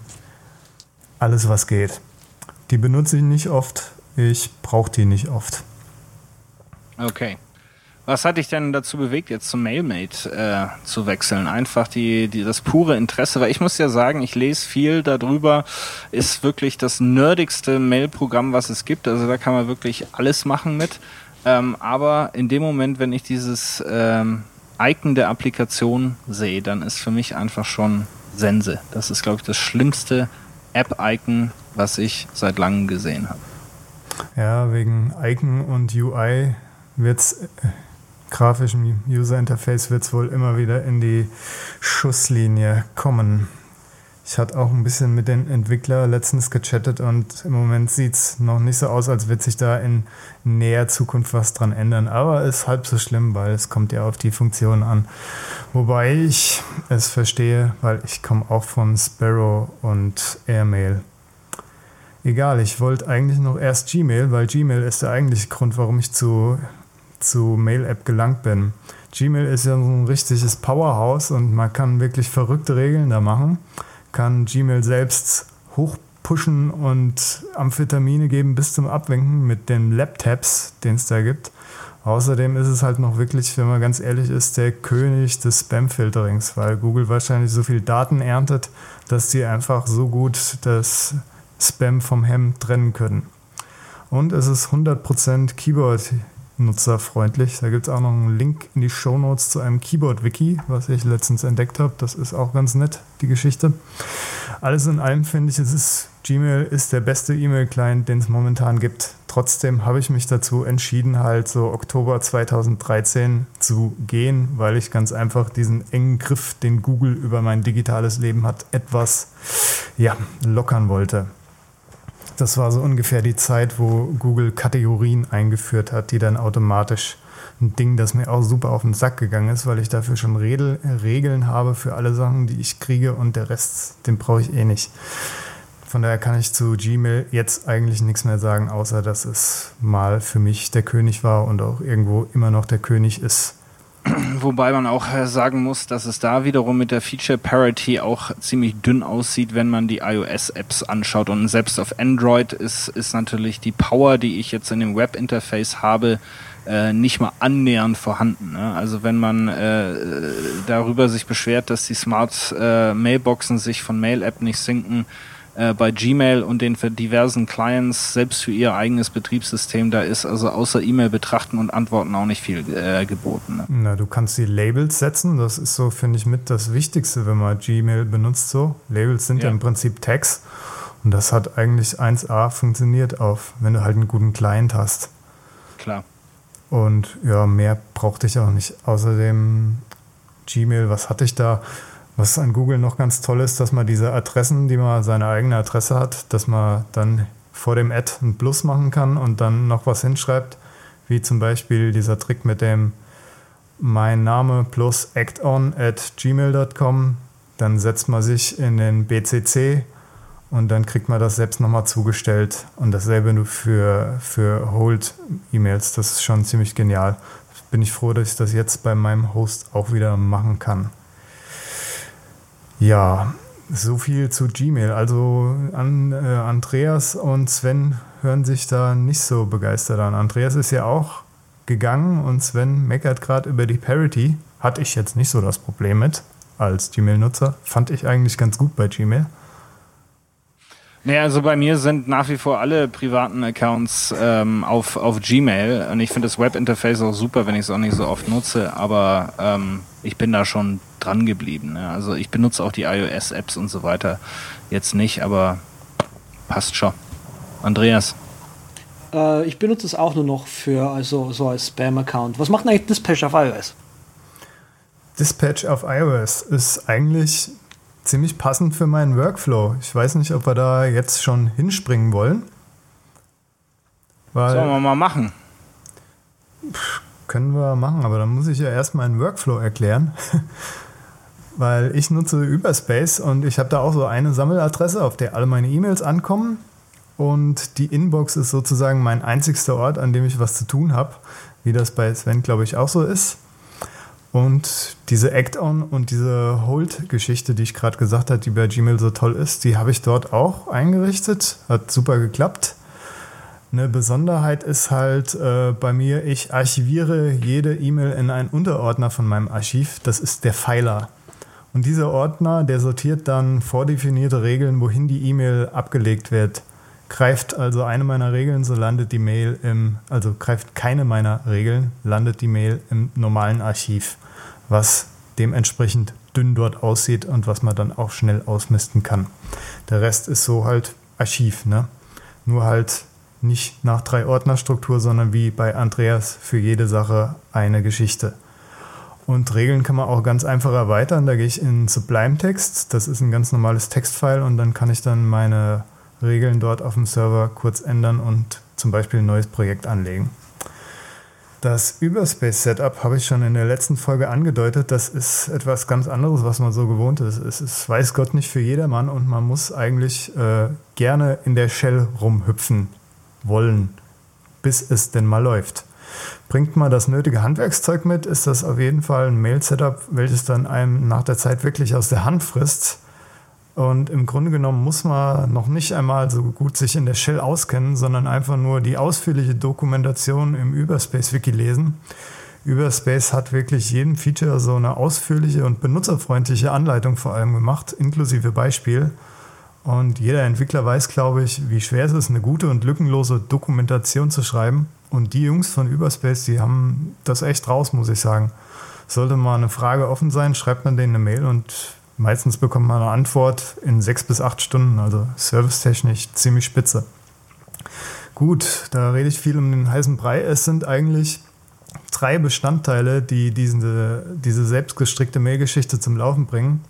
C: alles was geht. Die benutze ich nicht oft, ich brauche die nicht oft.
D: Okay. Was hat dich denn dazu bewegt, jetzt zum Mailmate äh, zu wechseln? Einfach die, die, das pure Interesse, weil ich muss ja sagen, ich lese viel darüber, ist wirklich das nerdigste Mail-Programm, was es gibt. Also da kann man wirklich alles machen mit. Ähm, aber in dem Moment, wenn ich dieses ähm, Icon der Applikation sehe, dann ist für mich einfach schon Sense. Das ist, glaube ich, das schlimmste App-Icon, was ich seit langem gesehen habe.
C: Ja, wegen Icon und UI wird es grafischen User Interface wird es wohl immer wieder in die Schusslinie kommen. Ich hatte auch ein bisschen mit den Entwicklern letztens gechattet und im Moment sieht es noch nicht so aus, als wird sich da in näher Zukunft was dran ändern. Aber ist halb so schlimm, weil es kommt ja auf die Funktion an. Wobei ich es verstehe, weil ich komme auch von Sparrow und Airmail. Egal, ich wollte eigentlich noch erst Gmail, weil Gmail ist der eigentliche Grund, warum ich zu zu Mail-App gelangt bin. Gmail ist ja so ein richtiges Powerhouse und man kann wirklich verrückte Regeln da machen, kann Gmail selbst hoch pushen und Amphetamine geben bis zum Abwinken mit den Laptops, den es da gibt. Außerdem ist es halt noch wirklich, wenn man ganz ehrlich ist, der König des Spam-Filterings, weil Google wahrscheinlich so viel Daten erntet, dass sie einfach so gut das Spam vom Hem trennen können. Und es ist 100% Keyboard nutzerfreundlich. Da gibt es auch noch einen Link in die Show Notes zu einem Keyboard-Wiki, was ich letztens entdeckt habe. Das ist auch ganz nett, die Geschichte. Alles in allem finde ich, es ist, Gmail ist der beste E-Mail-Client, den es momentan gibt. Trotzdem habe ich mich dazu entschieden, halt so Oktober 2013 zu gehen, weil ich ganz einfach diesen engen Griff, den Google über mein digitales Leben hat, etwas ja, lockern wollte. Das war so ungefähr die Zeit, wo Google Kategorien eingeführt hat, die dann automatisch ein Ding, das mir auch super auf den Sack gegangen ist, weil ich dafür schon Redel, Regeln habe für alle Sachen, die ich kriege und der Rest, den brauche ich eh nicht. Von daher kann ich zu Gmail jetzt eigentlich nichts mehr sagen, außer dass es mal für mich der König war und auch irgendwo immer noch der König ist.
D: Wobei man auch äh, sagen muss, dass es da wiederum mit der Feature Parity auch ziemlich dünn aussieht, wenn man die iOS-Apps anschaut. Und selbst auf Android ist, ist natürlich die Power, die ich jetzt in dem Webinterface habe, äh, nicht mal annähernd vorhanden. Ne? Also wenn man äh, darüber sich beschwert, dass die Smart äh, Mailboxen sich von Mail-App nicht sinken, äh, bei Gmail und den diversen Clients selbst für ihr eigenes Betriebssystem, da ist also außer E-Mail betrachten und antworten auch nicht viel äh, geboten. Ne?
C: Na, du kannst die Labels setzen, das ist so, finde ich, mit das Wichtigste, wenn man Gmail benutzt so. Labels sind ja, ja im Prinzip Tags und das hat eigentlich 1A funktioniert auf, wenn du halt einen guten Client hast.
D: Klar.
C: Und ja, mehr brauchte ich auch nicht. Außerdem Gmail, was hatte ich da? Was an Google noch ganz toll ist, dass man diese Adressen, die man seine eigene Adresse hat, dass man dann vor dem Ad ein Plus machen kann und dann noch was hinschreibt, wie zum Beispiel dieser Trick mit dem mein Name plus acton at gmail.com. Dann setzt man sich in den BCC und dann kriegt man das selbst nochmal zugestellt. Und dasselbe nur für, für Hold-E-Mails. Das ist schon ziemlich genial. Bin ich froh, dass ich das jetzt bei meinem Host auch wieder machen kann. Ja, so viel zu Gmail. Also an, äh, Andreas und Sven hören sich da nicht so begeistert an. Andreas ist ja auch gegangen und Sven meckert gerade über die Parity. Hatte ich jetzt nicht so das Problem mit als Gmail-Nutzer. Fand ich eigentlich ganz gut bei Gmail.
D: Naja, also bei mir sind nach wie vor alle privaten Accounts ähm, auf, auf Gmail und ich finde das Webinterface auch super, wenn ich es auch nicht so oft nutze, aber ähm, ich bin da schon dran geblieben. Ne? Also ich benutze auch die iOS-Apps und so weiter jetzt nicht, aber passt schon. Andreas?
E: Äh, ich benutze es auch nur noch für also so als Spam-Account. Was macht eigentlich Dispatch auf iOS?
C: Dispatch auf iOS ist eigentlich ziemlich passend für meinen Workflow. Ich weiß nicht, ob wir da jetzt schon hinspringen wollen.
D: Weil Sollen wir mal machen?
C: Können wir machen, aber dann muss ich ja erst meinen Workflow erklären. Weil ich nutze Überspace und ich habe da auch so eine Sammeladresse, auf der alle meine E-Mails ankommen. Und die Inbox ist sozusagen mein einzigster Ort, an dem ich was zu tun habe, wie das bei Sven, glaube ich, auch so ist. Und diese Act-On und diese Hold-Geschichte, die ich gerade gesagt habe, die bei Gmail so toll ist, die habe ich dort auch eingerichtet. Hat super geklappt. Eine Besonderheit ist halt äh, bei mir, ich archiviere jede E-Mail in einen Unterordner von meinem Archiv. Das ist der Pfeiler. Und dieser Ordner, der sortiert dann vordefinierte Regeln, wohin die E-Mail abgelegt wird. Greift also eine meiner Regeln, so landet die Mail im, also greift keine meiner Regeln, landet die Mail im normalen Archiv, was dementsprechend dünn dort aussieht und was man dann auch schnell ausmisten kann. Der Rest ist so halt Archiv, ne? Nur halt nicht nach drei Ordnerstruktur, sondern wie bei Andreas für jede Sache eine Geschichte. Und Regeln kann man auch ganz einfach erweitern. Da gehe ich in Sublime Text. Das ist ein ganz normales Textfile und dann kann ich dann meine Regeln dort auf dem Server kurz ändern und zum Beispiel ein neues Projekt anlegen. Das Überspace-Setup habe ich schon in der letzten Folge angedeutet. Das ist etwas ganz anderes, was man so gewohnt ist. Es ist, weiß Gott, nicht für jedermann und man muss eigentlich äh, gerne in der Shell rumhüpfen wollen, bis es denn mal läuft. Bringt man das nötige Handwerkszeug mit, ist das auf jeden Fall ein Mail-Setup, welches dann einem nach der Zeit wirklich aus der Hand frisst Und im Grunde genommen muss man noch nicht einmal so gut sich in der Shell auskennen, sondern einfach nur die ausführliche Dokumentation im Überspace-Wiki lesen. Überspace hat wirklich jedem Feature so eine ausführliche und benutzerfreundliche Anleitung vor allem gemacht, inklusive Beispiel. Und jeder Entwickler weiß, glaube ich, wie schwer es ist, eine gute und lückenlose Dokumentation zu schreiben. Und die Jungs von Überspace, die haben das echt raus, muss ich sagen. Sollte mal eine Frage offen sein, schreibt man denen eine Mail und meistens bekommt man eine Antwort in sechs bis acht Stunden. Also servicetechnisch ziemlich spitze. Gut, da rede ich viel um den heißen Brei. Es sind eigentlich drei Bestandteile, die diese, diese selbstgestrickte Mailgeschichte zum Laufen bringen.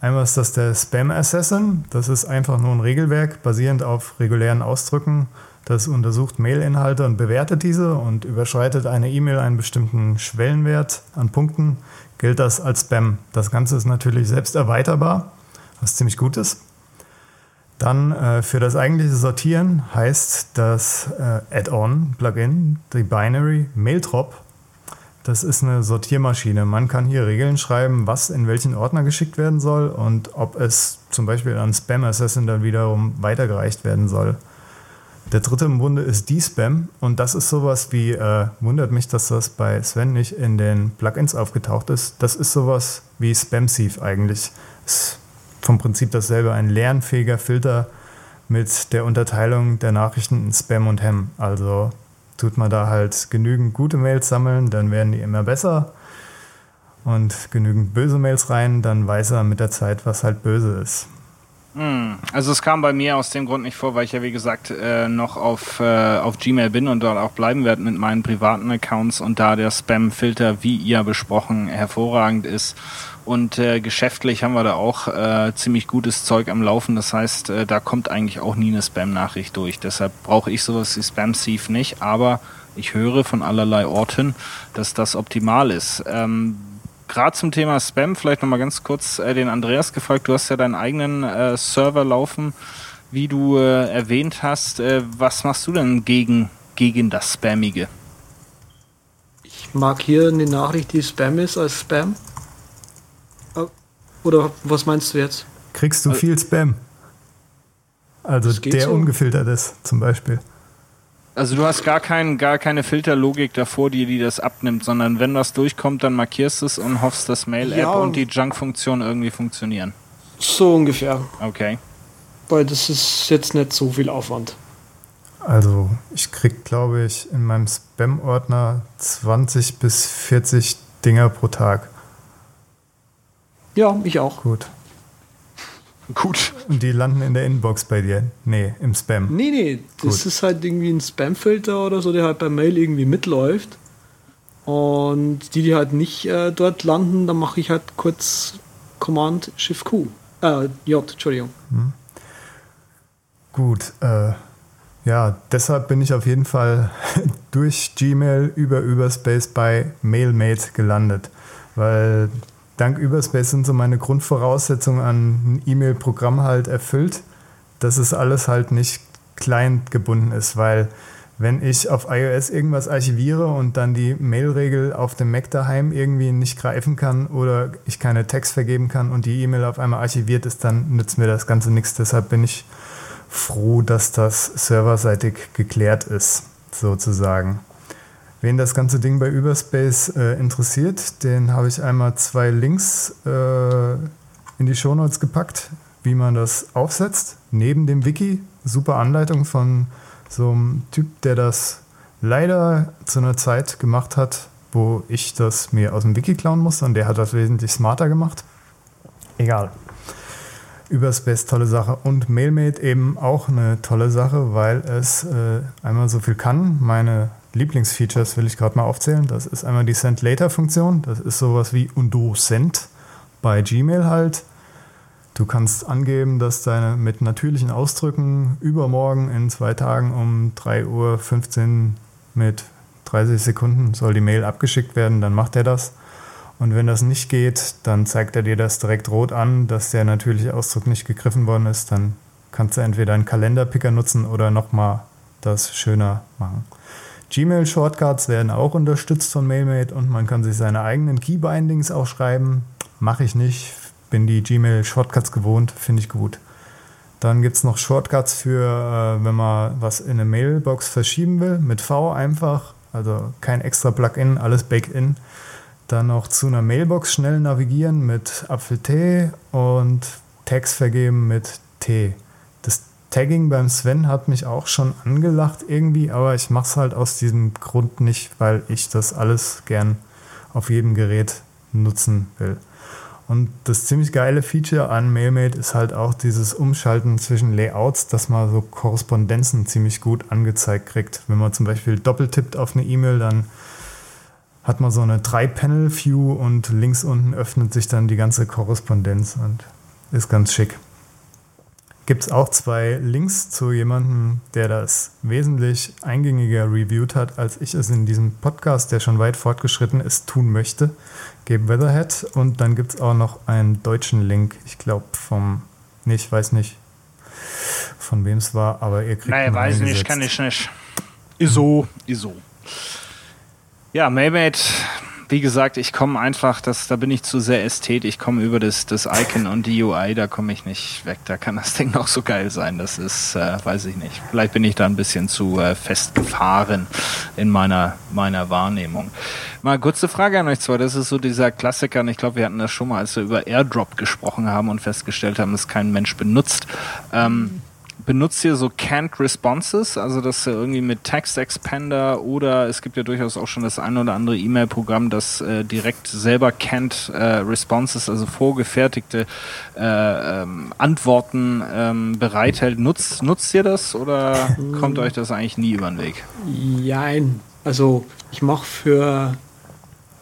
C: Einmal ist das der Spam Assassin. Das ist einfach nur ein Regelwerk basierend auf regulären Ausdrücken. Das untersucht Mailinhalte und bewertet diese und überschreitet eine E-Mail einen bestimmten Schwellenwert an Punkten, gilt das als Spam. Das Ganze ist natürlich selbst erweiterbar, was ziemlich gut ist. Dann äh, für das eigentliche Sortieren heißt das äh, Add-on-Plugin, die Binary Mailtrop. Das ist eine Sortiermaschine. Man kann hier Regeln schreiben, was in welchen Ordner geschickt werden soll und ob es zum Beispiel an Spam Assassin dann wiederum weitergereicht werden soll. Der dritte im Bunde ist D-Spam und das ist sowas wie, äh, wundert mich, dass das bei Sven nicht in den Plugins aufgetaucht ist. Das ist sowas wie Spam Thief eigentlich. Ist vom Prinzip dasselbe, ein lernfähiger Filter mit der Unterteilung der Nachrichten in Spam und Hem. Also tut man da halt genügend gute Mails sammeln, dann werden die immer besser. Und genügend böse Mails rein, dann weiß er mit der Zeit, was halt böse ist.
D: Hm. Also es kam bei mir aus dem Grund nicht vor, weil ich ja wie gesagt äh, noch auf, äh, auf Gmail bin und dort auch bleiben werde mit meinen privaten Accounts und da der Spam-Filter, wie ihr besprochen, hervorragend ist und äh, geschäftlich haben wir da auch äh, ziemlich gutes Zeug am Laufen. Das heißt, äh, da kommt eigentlich auch nie eine Spam-Nachricht durch. Deshalb brauche ich sowas wie Spam-Thief nicht. Aber ich höre von allerlei Orten, dass das optimal ist. Ähm, Gerade zum Thema Spam, vielleicht nochmal ganz kurz äh, den Andreas gefragt. Du hast ja deinen eigenen äh, Server laufen, wie du äh, erwähnt hast. Äh, was machst du denn gegen, gegen das Spammige?
E: Ich markiere eine Nachricht, die Spam ist, als Spam. Oder was meinst du jetzt?
C: Kriegst du viel Spam? Also der so. ungefiltert ist, zum Beispiel.
D: Also du hast gar, kein, gar keine Filterlogik davor, die, die das abnimmt, sondern wenn das durchkommt, dann markierst du es und hoffst, dass Mail-App ja. und die Junk-Funktion irgendwie funktionieren.
E: So ungefähr.
D: Okay.
E: Weil das ist jetzt nicht so viel Aufwand.
C: Also ich krieg, glaube ich, in meinem Spam-Ordner 20 bis 40 Dinger pro Tag.
E: Ja, ich auch.
C: Gut.
D: Gut.
C: Und die landen in der Inbox bei dir? Nee, im Spam.
E: Nee, nee, das Gut. ist halt irgendwie ein Spam-Filter oder so, der halt bei Mail irgendwie mitläuft. Und die, die halt nicht äh, dort landen, dann mache ich halt kurz Command Shift Q. Äh, J, Entschuldigung. Hm.
C: Gut, äh, ja, deshalb bin ich auf jeden Fall durch Gmail über Überspace bei MailMate gelandet, weil dank Überspace sind so meine Grundvoraussetzungen an ein E-Mail-Programm halt erfüllt, dass es alles halt nicht client gebunden ist, weil wenn ich auf iOS irgendwas archiviere und dann die Mail-Regel auf dem Mac daheim irgendwie nicht greifen kann oder ich keine Text vergeben kann und die E-Mail auf einmal archiviert ist, dann nützt mir das Ganze nichts. Deshalb bin ich froh, dass das serverseitig geklärt ist, sozusagen. Wen das ganze Ding bei Überspace äh, interessiert, den habe ich einmal zwei Links äh, in die Shownotes gepackt, wie man das aufsetzt. Neben dem Wiki, super Anleitung von so einem Typ, der das leider zu einer Zeit gemacht hat, wo ich das mir aus dem Wiki klauen musste und der hat das wesentlich smarter gemacht. Egal. Überspace tolle Sache und MailMate eben auch eine tolle Sache, weil es äh, einmal so viel kann. Meine Lieblingsfeatures will ich gerade mal aufzählen. Das ist einmal die Send Later Funktion. Das ist sowas wie Undo Send bei Gmail halt. Du kannst angeben, dass deine mit natürlichen Ausdrücken übermorgen in zwei Tagen um 3.15 Uhr mit 30 Sekunden soll die Mail abgeschickt werden, dann macht er das. Und wenn das nicht geht, dann zeigt er dir das direkt rot an, dass der natürliche Ausdruck nicht gegriffen worden ist. Dann kannst du entweder einen Kalenderpicker nutzen oder nochmal das schöner machen. Gmail-Shortcuts werden auch unterstützt von MailMate und man kann sich seine eigenen Keybindings auch schreiben. Mache ich nicht. bin die Gmail-Shortcuts gewohnt, finde ich gut. Dann gibt es noch Shortcuts für, äh, wenn man was in eine Mailbox verschieben will, mit V einfach, also kein extra Plugin, alles baked in. Dann noch zu einer Mailbox schnell navigieren mit Apfel T und Tags vergeben mit T. Tagging beim Sven hat mich auch schon angelacht irgendwie, aber ich mache es halt aus diesem Grund nicht, weil ich das alles gern auf jedem Gerät nutzen will. Und das ziemlich geile Feature an MailMate ist halt auch dieses Umschalten zwischen Layouts, dass man so Korrespondenzen ziemlich gut angezeigt kriegt. Wenn man zum Beispiel doppeltippt auf eine E-Mail, dann hat man so eine Drei-Panel-View und links unten öffnet sich dann die ganze Korrespondenz und ist ganz schick gibt es auch zwei Links zu jemandem, der das wesentlich eingängiger reviewt hat, als ich es in diesem Podcast, der schon weit fortgeschritten ist, tun möchte. Gabe Weatherhead. Und dann gibt es auch noch einen deutschen Link, ich glaube vom, nee, ich weiß nicht, von wem es war, aber ihr kriegt
D: Nein, weiß nicht, kann ich nicht. ISO, ISO. Ja, Maymate wie gesagt, ich komme einfach, das, da bin ich zu sehr ästhet. Ich komme über das, das Icon und die UI, da komme ich nicht weg. Da kann das Ding noch so geil sein. Das ist, äh, weiß ich nicht. Vielleicht bin ich da ein bisschen zu äh, festgefahren in meiner, meiner Wahrnehmung. Mal kurze Frage an euch zwei. Das ist so dieser Klassiker, und ich glaube, wir hatten das schon mal, als wir über AirDrop gesprochen haben und festgestellt haben, dass kein Mensch benutzt. Ähm, benutzt ihr so Canned Responses, also dass du irgendwie mit Text Expander oder es gibt ja durchaus auch schon das ein oder andere E-Mail-Programm, das äh, direkt selber Canned äh, Responses, also vorgefertigte äh, ähm, Antworten ähm, bereithält. Nutzt, nutzt ihr das oder kommt euch das eigentlich nie über den Weg?
E: Nein, also ich mache für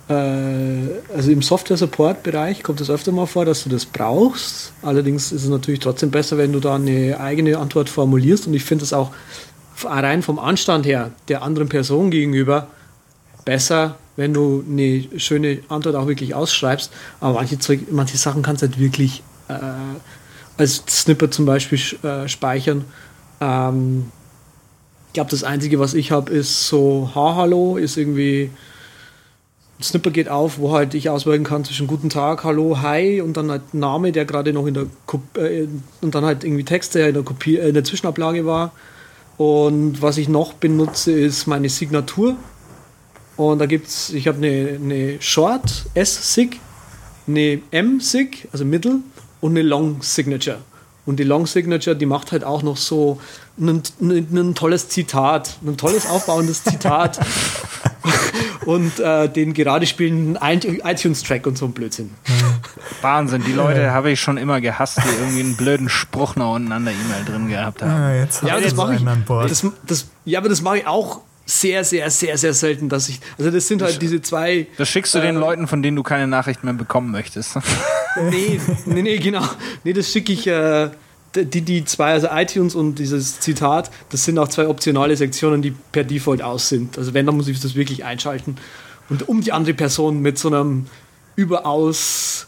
E: also im Software-Support-Bereich kommt es öfter mal vor, dass du das brauchst. Allerdings ist es natürlich trotzdem besser, wenn du da eine eigene Antwort formulierst. Und ich finde es auch rein vom Anstand her der anderen Person gegenüber besser, wenn du eine schöne Antwort auch wirklich ausschreibst. Aber manche, Zeug, manche Sachen kannst du halt wirklich äh, als Snippet zum Beispiel äh, speichern. Ähm, ich glaube, das Einzige, was ich habe, ist so Ha-Hallo, ist irgendwie Snipper geht auf, wo halt ich auswählen kann zwischen Guten Tag, Hallo, Hi und dann halt Name, der gerade noch in der Kop äh, und dann halt irgendwie Text, der in der, Kopie, äh, in der Zwischenablage war. Und was ich noch benutze, ist meine Signatur. Und da gibt es, ich habe eine, eine Short S-Sig, eine M-Sig, also Mittel, und eine Long Signature. Und die Long Signature, die macht halt auch noch so ein, ein, ein tolles Zitat, ein tolles aufbauendes Zitat. und äh, den gerade spielenden iTunes-Track und so ein Blödsinn.
D: Wahnsinn, die Leute habe ich schon immer gehasst, die irgendwie einen blöden Spruch noch unten an der E-Mail drin gehabt haben.
C: Ja, jetzt
E: ja, das mache ich. Das, das, ja, aber das mache ich auch sehr, sehr, sehr, sehr selten, dass ich. Also das sind halt diese zwei.
D: Das schickst du äh, den Leuten, von denen du keine Nachricht mehr bekommen möchtest.
E: nee, nee, nee, genau. Nee, das schicke ich. Äh, die, die zwei, also iTunes und dieses Zitat, das sind auch zwei optionale Sektionen, die per Default aus sind. Also wenn, dann muss ich das wirklich einschalten. Und um die andere Person mit so einem überaus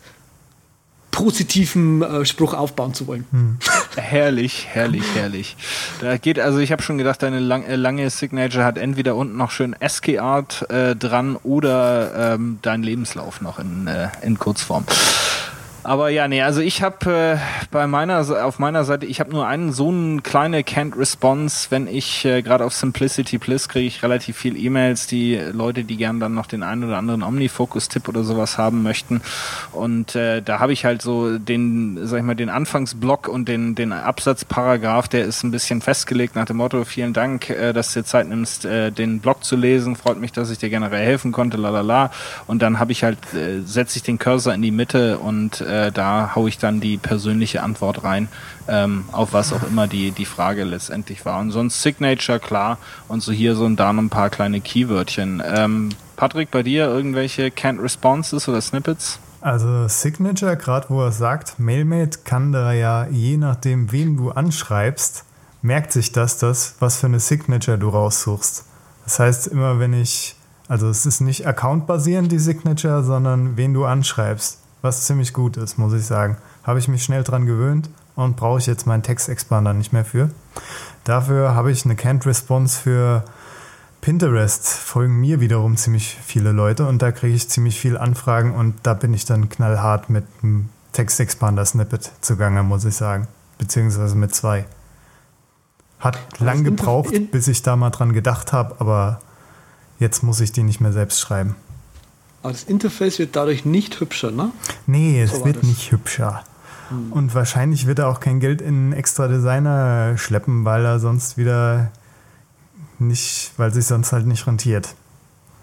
E: positiven äh, Spruch aufbauen zu wollen. Hm.
D: herrlich, herrlich, herrlich. Da geht also, ich habe schon gedacht, deine lang, äh, lange Signature hat entweder unten noch schön ASCII-Art äh, dran oder ähm, dein Lebenslauf noch in, äh, in Kurzform. Aber ja, nee, also ich habe äh, bei meiner auf meiner Seite, ich habe nur einen so einen kleine Canned Response, wenn ich äh, gerade auf Simplicity Plus kriege ich relativ viel E-Mails, die Leute, die gern dann noch den einen oder anderen Omnifocus-Tipp oder sowas haben möchten. Und äh, da habe ich halt so den, sag ich mal, den Anfangsblock und den, den Absatzparagraph, der ist ein bisschen festgelegt nach dem Motto, vielen Dank, äh, dass du dir Zeit nimmst, äh, den Blog zu lesen. Freut mich, dass ich dir generell helfen konnte, lalala. Und dann habe ich halt, äh, setze ich den Cursor in die Mitte und äh, da haue ich dann die persönliche Antwort rein, ähm, auf was auch immer die, die Frage letztendlich war. Und sonst Signature, klar, und so hier so und da noch ein paar kleine Keywörtchen. Ähm, Patrick, bei dir irgendwelche Can't Responses oder Snippets?
C: Also Signature, gerade wo er sagt, Mailmate kann da ja, je nachdem, wen du anschreibst, merkt sich das, das, was für eine Signature du raussuchst. Das heißt, immer wenn ich, also es ist nicht accountbasierend die Signature, sondern wen du anschreibst was ziemlich gut ist, muss ich sagen. Habe ich mich schnell dran gewöhnt und brauche ich jetzt meinen Textexpander nicht mehr für. Dafür habe ich eine Canned Response für Pinterest. Folgen mir wiederum ziemlich viele Leute und da kriege ich ziemlich viele Anfragen und da bin ich dann knallhart mit Textexpander-Snippet zugange, muss ich sagen. Beziehungsweise mit zwei. Hat lang
E: Interf-
C: gebraucht, bis ich da mal dran gedacht habe, aber jetzt muss ich die nicht mehr selbst schreiben.
E: Aber das Interface wird dadurch nicht hübscher, ne?
C: Nee, es
E: So
C: wird
E: das. Hm.
C: nicht hübscher. Und wahrscheinlich wird er auch kein Geld in einen extra Designer schleppen, weil er sonst wieder nicht, weil sich sonst halt nicht rentiert.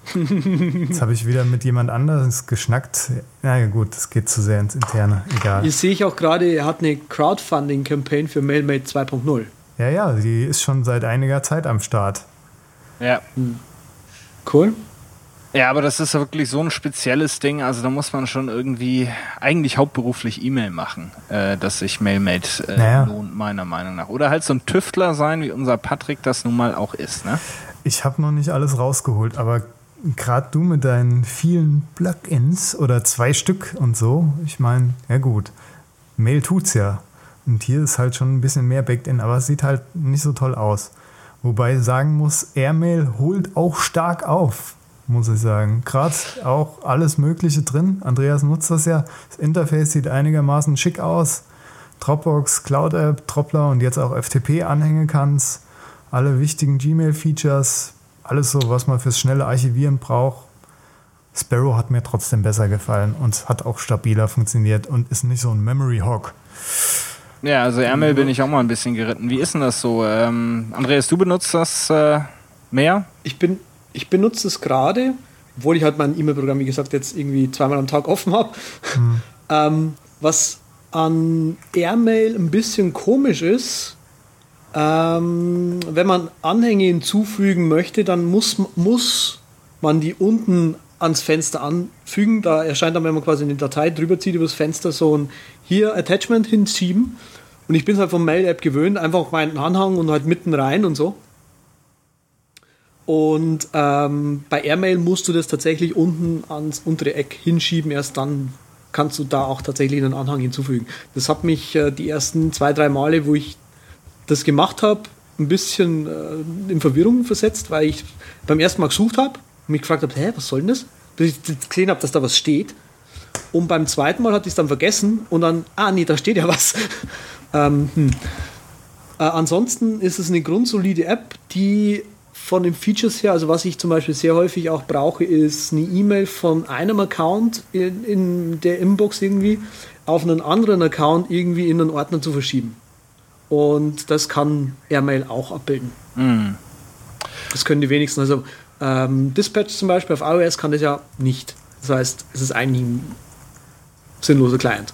C: Jetzt habe ich wieder mit jemand anderes geschnackt. Na ja, gut, das geht zu sehr ins Interne. Egal.
E: Hier sehe ich auch gerade, er hat eine Crowdfunding-Campaign für MailMate 2.0.
C: Ja, ja, die ist schon seit einiger Zeit am Start.
D: Ja.
E: Cool.
D: Ja, aber das ist ja wirklich so ein spezielles Ding. Also da muss man schon irgendwie eigentlich hauptberuflich E-Mail machen, äh, dass sich MailMate äh,
C: Naja.
D: lohnt, meiner Meinung nach. Oder halt so ein Tüftler sein, wie unser Patrick das nun mal auch ist. Ne?
C: Ich habe noch nicht alles rausgeholt, aber gerade du mit deinen vielen Plugins oder zwei Stück und so, ich meine, ja gut, Mail tut's ja. Und hier ist halt schon ein bisschen mehr Backend, aber es sieht halt nicht so toll aus. Wobei ich sagen muss, Airmail holt auch stark auf, muss ich sagen. Gerade auch alles Mögliche drin. Andreas nutzt das ja. Das Interface sieht einigermaßen schick aus. Dropbox, Cloud App, Droppler und jetzt auch FTP anhängen kannst. Alle wichtigen Gmail-Features, alles so, was man fürs schnelle Archivieren braucht. Sparrow hat mir trotzdem besser gefallen und hat auch stabiler funktioniert und ist nicht so ein Memory Hog.
D: Ja, also Airmail bin ich auch mal ein bisschen geritten. Wie ist denn das so? Ähm, Andreas, du benutzt das äh, mehr?
E: Ich, bin, ich benutze es gerade, obwohl ich halt mein E-Mail-Programm, wie gesagt, jetzt irgendwie zweimal am Tag offen habe. Ähm, was an Airmail ein bisschen komisch ist, ähm, wenn man Anhänge hinzufügen möchte, dann muss, muss man die unten ans Fenster anfügen. Da erscheint dann, wenn man quasi eine Datei drüber zieht, über das Fenster so ein hier Attachment hinschieben. Und ich bin halt vom Mail-App gewöhnt, einfach meinen Anhang und halt mitten rein und so. Und ähm, bei Airmail musst du das tatsächlich unten ans untere Eck hinschieben, erst dann kannst du da auch tatsächlich einen Anhang hinzufügen. Das hat mich äh, die ersten zwei, drei Male, wo ich das gemacht habe, ein bisschen äh, in Verwirrung versetzt, weil ich beim ersten Mal gesucht habe und mich gefragt habe, hä, was soll denn das? Bis ich gesehen habe, dass da was steht. Und beim zweiten Mal hatte ich es dann vergessen und dann, ah nee, da steht ja was. ähm, hm. äh, ansonsten ist es eine grundsolide App, die von den Features her, also was ich zum Beispiel sehr häufig auch brauche, ist eine E-Mail von einem Account in, in der Inbox irgendwie auf einen anderen Account irgendwie in einen Ordner zu verschieben. Und das kann Airmail auch abbilden. Das können die wenigsten. Also ähm, Dispatch zum Beispiel auf iOS kann das ja nicht. Das heißt, es ist eigentlich ein sinnloser Client.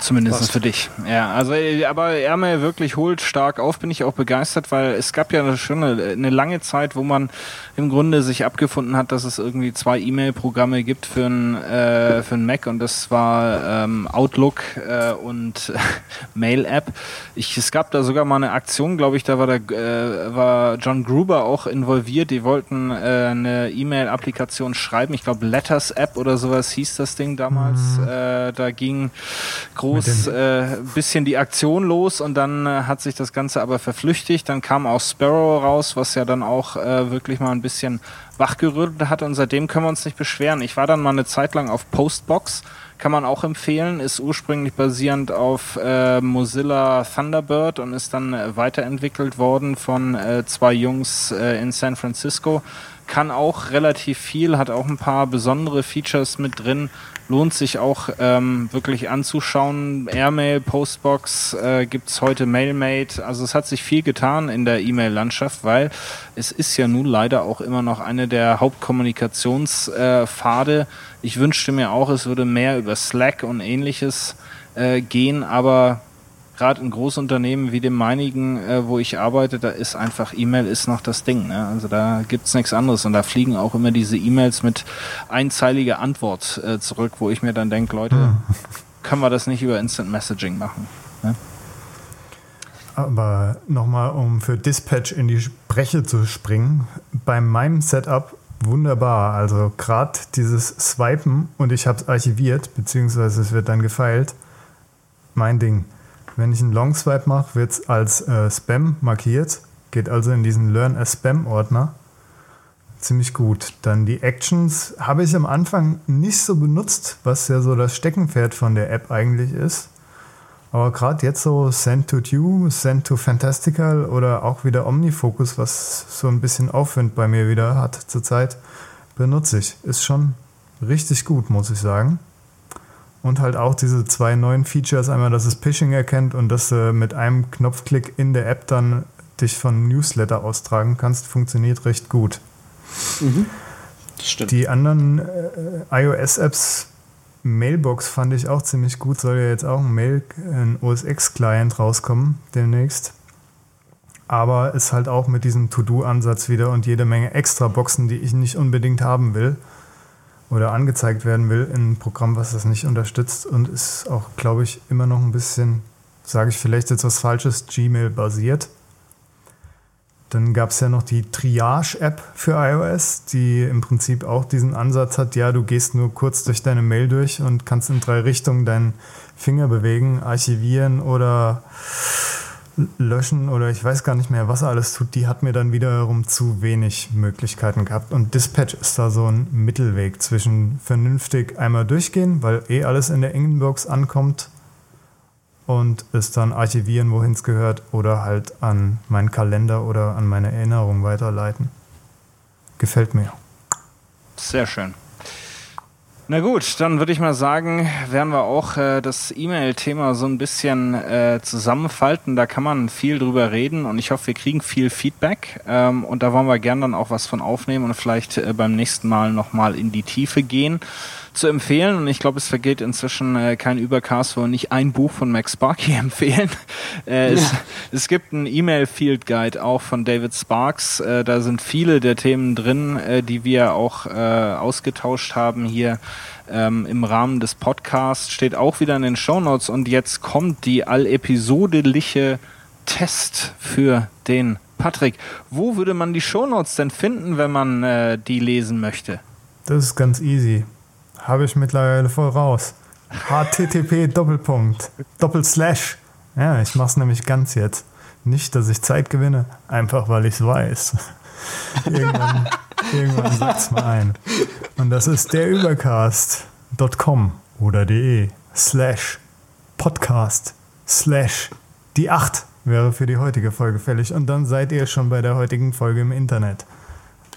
D: Zumindest für dich. Ja, also äh, aber Airmail wirklich holt stark auf, bin ich auch begeistert, weil es gab ja schon eine, eine lange Zeit, wo man im Grunde sich abgefunden hat, dass es irgendwie zwei E-Mail-Programme gibt für ein, äh, für ein Mac und das war ähm, Outlook äh, und Mail-App. Ich, es gab da sogar mal eine Aktion, glaube ich, da war, der, äh, war John Gruber auch involviert. Die wollten äh, eine E-Mail-Applikation schreiben. Ich glaube, Letters App oder sowas hieß das Ding damals. Äh, da ging groß äh, bisschen die Aktion los und dann äh, hat sich das Ganze aber verflüchtigt. Dann kam auch Sparrow raus, was ja dann auch äh, wirklich mal ein bisschen wachgerüttelt hat und seitdem können wir uns nicht beschweren. Ich war dann mal eine Zeit lang auf Postbox, kann man auch empfehlen, ist ursprünglich basierend auf äh, Mozilla Thunderbird und ist dann äh, weiterentwickelt worden von äh, zwei Jungs äh, in San Francisco. Kann auch relativ viel, hat auch ein paar besondere Features mit drin. Lohnt sich auch ähm, wirklich anzuschauen. Airmail, Postbox äh, gibt's heute Mailmate. Also es hat sich viel getan in der E-Mail-Landschaft, weil es ist ja nun leider auch immer noch eine der Hauptkommunikationspfade. Äh, ich wünschte mir auch, es würde mehr über Slack und ähnliches äh, gehen, aber gerade in Großunternehmen wie dem meinigen, äh, wo ich arbeite, da ist einfach E-Mail ist noch das Ding. Ne? Also da gibt's nichts anderes und da fliegen auch immer diese E-Mails mit einzeiliger Antwort äh, zurück, wo ich mir dann denke, Leute, können wir das nicht über Instant Messaging machen? Ne?
C: Aber nochmal, um für Dispatch in die Breche zu springen, bei meinem Setup wunderbar. Also gerade dieses Swipen und ich habe es archiviert, beziehungsweise es wird dann gefeilt. Mein Ding. Wenn ich einen Long Swipe mache, wird es als äh, Spam markiert, geht also in diesen Learn as Spam Ordner. ziemlich gut. Dann die Actions habe ich am Anfang nicht so benutzt, was ja so das Steckenpferd von der App eigentlich ist. Aber gerade jetzt so Send to You, Send to Fantastical oder auch wieder Omnifocus, was so ein bisschen Aufwind bei mir wieder hat zurzeit, benutze ich. Ist schon richtig gut, muss ich sagen. Und halt auch diese zwei neuen Features, einmal, dass es Phishing erkennt und dass du mit einem Knopfklick in der App dann dich von Newsletter austragen kannst, funktioniert recht gut.
E: Mhm. Stimmt.
C: Die anderen äh, iOS-Apps, Mailbox fand ich auch ziemlich gut. Soll ja jetzt auch ein Mail, ein OS X-Client rauskommen demnächst. Aber ist halt auch mit diesem To-Do-Ansatz wieder und jede Menge extra Boxen, die ich nicht unbedingt haben will oder angezeigt werden will in ein Programm, was das nicht unterstützt und ist auch, glaube ich, immer noch ein bisschen, sage ich vielleicht jetzt was Falsches, Gmail basiert. Dann gab es ja noch die Triage-App für iOS, die im Prinzip auch diesen Ansatz hat, ja, du gehst nur kurz durch deine Mail durch und kannst in drei Richtungen deinen Finger bewegen, archivieren oder löschen oder ich weiß gar nicht mehr, was er alles tut. Die hat mir dann wiederum zu wenig Möglichkeiten gehabt. Und Dispatch ist da so ein Mittelweg zwischen vernünftig einmal durchgehen, weil eh alles in der Inbox ankommt und es dann archivieren, wohin es gehört, oder halt an meinen Kalender oder an meine Erinnerung weiterleiten. Gefällt mir.
D: Sehr schön. Na gut, dann würde ich mal sagen, werden wir auch äh, das E-Mail-Thema so ein bisschen äh, zusammenfalten. Da kann man viel drüber reden und ich hoffe, wir kriegen viel Feedback. Ähm, und da wollen wir gern dann auch was von aufnehmen und vielleicht äh, beim nächsten Mal nochmal in die Tiefe gehen zu empfehlen. Und ich glaube, es vergeht inzwischen äh, kein Übercast, wo nicht ein Buch von Max Sparky empfehlen. Äh, es, es, gibt einen E-Mail-Field Guide auch von David Sparks. Äh, da sind viele der Themen drin, äh, die wir auch äh, ausgetauscht haben hier ähm, im Rahmen des Podcasts. Steht auch wieder in den Show Notes. Und jetzt kommt die allepisodeliche Test für den Patrick. Wo würde man die Show Notes denn finden, wenn man äh, die lesen möchte?
C: Das ist ganz easy. Habe ich mittlerweile voll raus. HTTP Doppelpunkt Doppelslash. Ja, ich mache es nämlich ganz jetzt. Nicht, dass ich Zeit gewinne, einfach weil ich es weiß. irgendwann irgendwann setzt mal ein. Und das ist derübercast.com oder de slash podcast slash die 8 wäre für die heutige Folge fällig. Und dann seid ihr schon bei der heutigen Folge im Internet.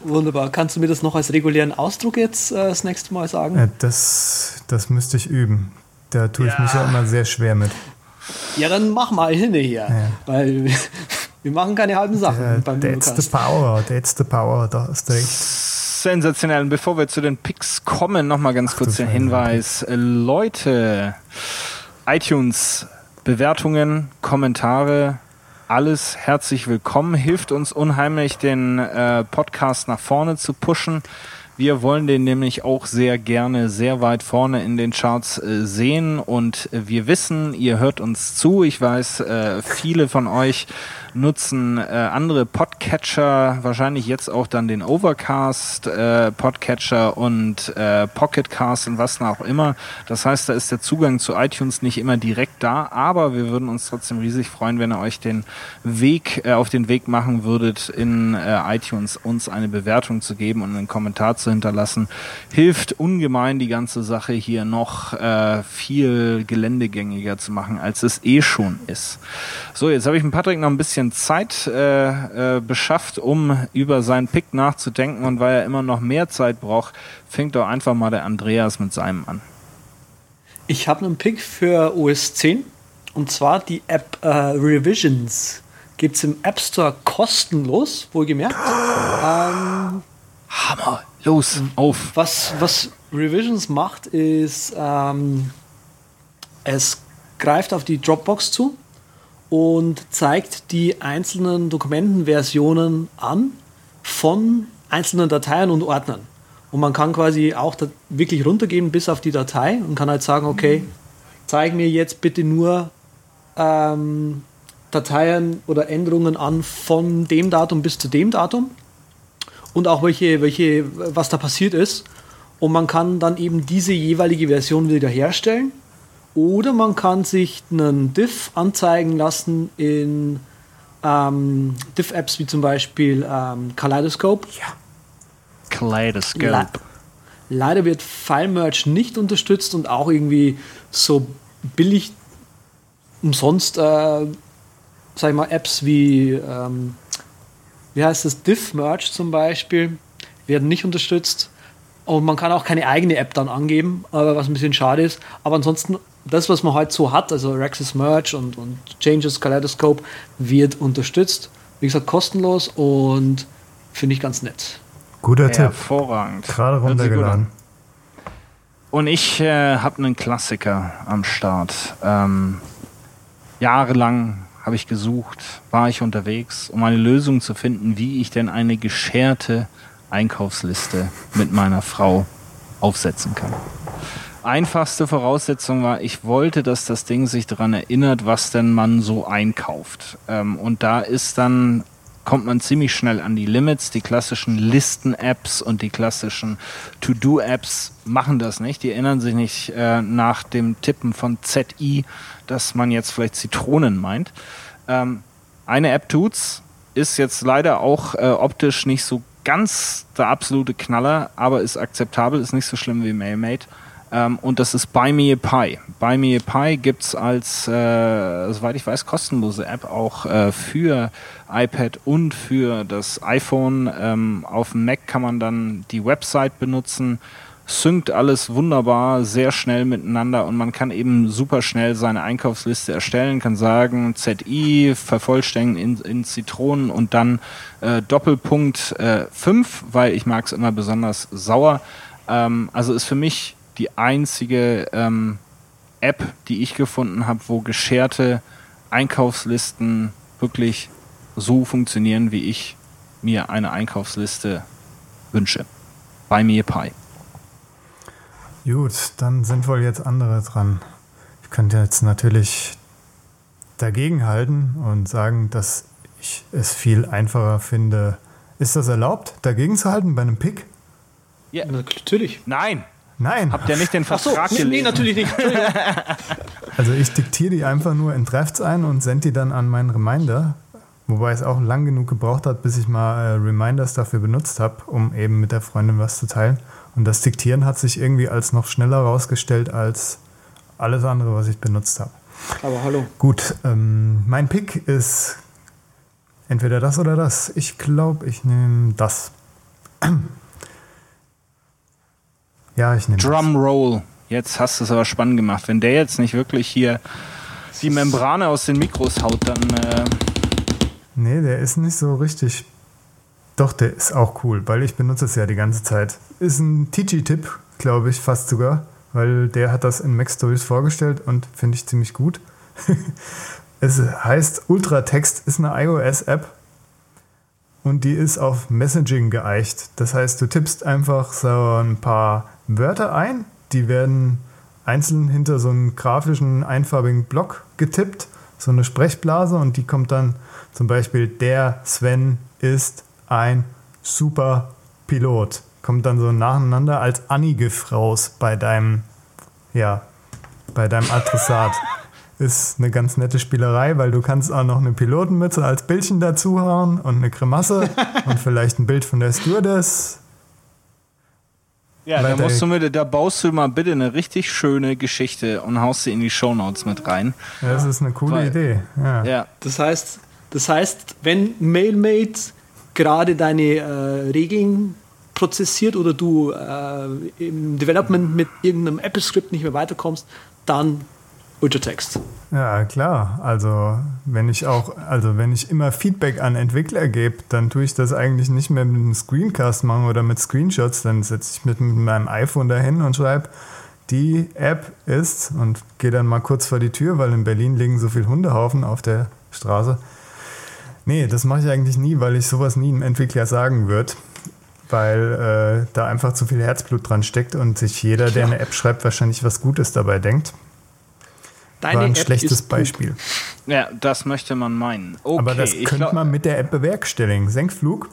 E: Wunderbar. Kannst du mir das noch als regulären Ausdruck jetzt äh, das nächste Mal sagen?
C: Ja, das, das müsste ich üben. Da tue ich ja. mich ja immer sehr schwer mit.
E: Ja, dann mach mal hin hier. Ja. Weil wir machen keine halben Sachen.
C: Beim that's the power, that's the power, da ist recht.
D: Sensationell. Und bevor wir zu den Picks kommen, nochmal ganz Ach, kurz der Hinweis. Leute, iTunes, Bewertungen, Kommentare, alles herzlich willkommen. Hilft uns unheimlich, den äh, Podcast nach vorne zu pushen. Wir wollen den nämlich auch sehr gerne sehr weit vorne in den Charts äh, sehen und wir wissen, ihr hört uns zu. Ich weiß, äh, viele von euch nutzen äh, andere Podcatcher, wahrscheinlich jetzt auch dann den Overcast äh, Podcatcher und äh, Pocketcast und was auch immer. Das heißt, da ist der Zugang zu iTunes nicht immer direkt da, aber wir würden uns trotzdem riesig freuen, wenn ihr euch den Weg äh, auf den Weg machen würdet, in äh, iTunes uns eine Bewertung zu geben und einen Kommentar zu hinterlassen. Hilft ungemein, die ganze Sache hier noch äh, viel geländegängiger zu machen, als es eh schon ist. So, jetzt habe ich mit Patrick noch ein bisschen bisschen Zeit äh, äh, beschafft, um über seinen Pick nachzudenken und weil er immer noch mehr Zeit braucht, fängt doch einfach mal der Andreas mit seinem an.
E: Ich habe einen Pick für OS 10 und zwar die App äh, Revisions. Gibt es im App Store kostenlos, wohlgemerkt. ähm,
D: Hammer, los, auf.
E: Was, was Revisions macht, ist, ähm, es greift auf die Dropbox zu und zeigt die einzelnen Dokumentenversionen an von einzelnen Dateien und Ordnern. Und man kann quasi auch wirklich runtergehen bis auf die Datei und kann halt sagen, okay, zeig mir jetzt bitte nur ähm, Dateien oder Änderungen an von dem Datum bis zu dem Datum und auch welche, welche, was da passiert ist. Und man kann dann eben diese jeweilige Version wieder herstellen oder man kann sich einen Diff anzeigen lassen in ähm, Diff-Apps wie zum Beispiel ähm, Kaleidoscope.
C: Ja.
D: Kaleidoscope.
E: Le Leider wird FileMerge nicht unterstützt und auch irgendwie so billig umsonst, äh, sag ich mal, Apps wie, ähm, wie heißt das, DiffMerge zum Beispiel, werden nicht unterstützt. Und man kann auch keine eigene App dann angeben, aber was ein bisschen schade ist. Aber ansonsten, das, was man heute so hat, also Rexis Merge und, und Changes Kaleidoscope, wird unterstützt. Wie gesagt, kostenlos und finde ich ganz nett.
C: Guter Tipp.
D: Hervorragend.
C: Gerade runtergeladen.
D: Und ich äh, habe einen Klassiker am Start. Ähm, jahrelang habe ich gesucht, war ich unterwegs, um eine Lösung zu finden, wie ich denn eine gescherte Einkaufsliste mit meiner Frau aufsetzen kann. Einfachste Voraussetzung war, ich wollte, dass das Ding sich daran erinnert, was denn man so einkauft. Ähm, und da ist dann kommt man ziemlich schnell an die Limits. Die klassischen Listen-Apps und die klassischen To-Do-Apps machen das nicht. Die erinnern sich nicht äh, nach dem Tippen von ZI, dass man jetzt vielleicht Zitronen meint. Ähm, eine App tut's, ist jetzt leider auch äh, optisch nicht so ganz der absolute Knaller, aber ist akzeptabel, ist nicht so schlimm wie MailMate. Ähm, und das ist Buy Me a Pie. Buy Me a Pie gibt's als, äh, soweit ich weiß, kostenlose App auch äh, für iPad und für das iPhone. Ähm, auf dem Mac kann man dann die Website benutzen, synkt alles wunderbar, sehr schnell miteinander und man kann eben super schnell seine Einkaufsliste erstellen, kann sagen ZI, vervollständigen in, in Zitronen und dann äh, Doppelpunkt 5, weil ich mag es immer besonders sauer. Ähm, also ist für mich die einzige ähm, App, die ich gefunden habe, wo gescherte Einkaufslisten wirklich so funktionieren, wie ich mir eine Einkaufsliste wünsche. Bei mir Pie.
C: Gut, dann sind wohl jetzt andere dran. Ich könnte jetzt natürlich dagegenhalten und sagen, dass ich es viel einfacher finde. Ist das erlaubt, dagegen zu halten bei einem Pick?
D: Ja.
E: Natürlich.
D: Nein,
C: Nein.
D: habt ihr nicht den
E: Ach so,
D: Vertrag
E: nee,
D: gelesen?
E: nee, natürlich nicht.
C: Also ich diktiere die einfach nur in Drafts ein und sende die dann an meinen Reminder. Wobei es auch lang genug gebraucht hat, bis ich mal äh, Reminders dafür benutzt habe, um eben mit der Freundin was zu teilen. Und das Diktieren hat sich irgendwie als noch schneller rausgestellt als alles andere, was ich benutzt habe.
E: Aber hallo.
C: Gut, ähm, mein Pick ist entweder das oder das. Ich glaube, ich nehme das. Ja, ich nehme das.
D: Drum Roll. Jetzt hast du es aber spannend gemacht. Wenn der jetzt nicht wirklich hier die Membrane aus den Mikros haut, dann äh,
C: Nee, der ist nicht so richtig. Doch, der ist auch cool, weil ich benutze es ja die ganze Zeit. Ist ein Tiji-Tipp, glaube ich, fast sogar, weil der hat das in Mac Stories vorgestellt und finde ich ziemlich gut. es heißt Ultratext, ist eine iOS-App und die ist auf Messaging geeicht. Das heißt, du tippst einfach so ein paar Wörter ein, die werden einzeln hinter so einen grafischen, einfarbigen Block getippt, so eine Sprechblase und die kommt dann zum Beispiel, der Sven ist ein super Pilot. Kommt dann so nacheinander als Anigif raus bei deinem, ja, bei deinem Adressat. Ist eine ganz nette Spielerei, weil du kannst auch noch eine Pilotenmütze als Bildchen dazuhauen und eine Grimasse und vielleicht ein Bild von der Stewardess.
D: Ja, da musst du mit, da baust du mal bitte eine richtig schöne Geschichte und haust sie in die Shownotes mit rein.
C: Ja, das ist eine coole
D: Weil-
C: Idee. Ja.
D: Ja,
E: Das heißt, das heißt, wenn MailMate gerade deine äh, Regeln prozessiert oder du äh, im Development mit irgendeinem Apple-Script nicht mehr weiterkommst, dann Ultratext.
C: Ja, klar. Also wenn ich auch, also wenn ich immer Feedback an Entwickler gebe, dann tue ich das eigentlich nicht mehr mit einem Screencast machen oder mit Screenshots. Dann setze ich mit meinem iPhone dahin und schreibe, die App ist und gehe dann mal kurz vor die Tür, weil in Berlin liegen so viele Hundehaufen auf der Straße. Nee, das mache ich eigentlich nie, weil ich sowas nie einem Entwickler sagen würde. Weil äh, da einfach zu viel Herzblut dran steckt und sich jeder, der eine App schreibt, wahrscheinlich was Gutes dabei denkt.
E: Deine
C: War ein
E: App
C: schlechtes. Beispiel.
D: ja, das möchte man meinen. Okay,
C: Aber das könnte
D: glaub-
C: man mit der App bewerkstelligen. Senkflug?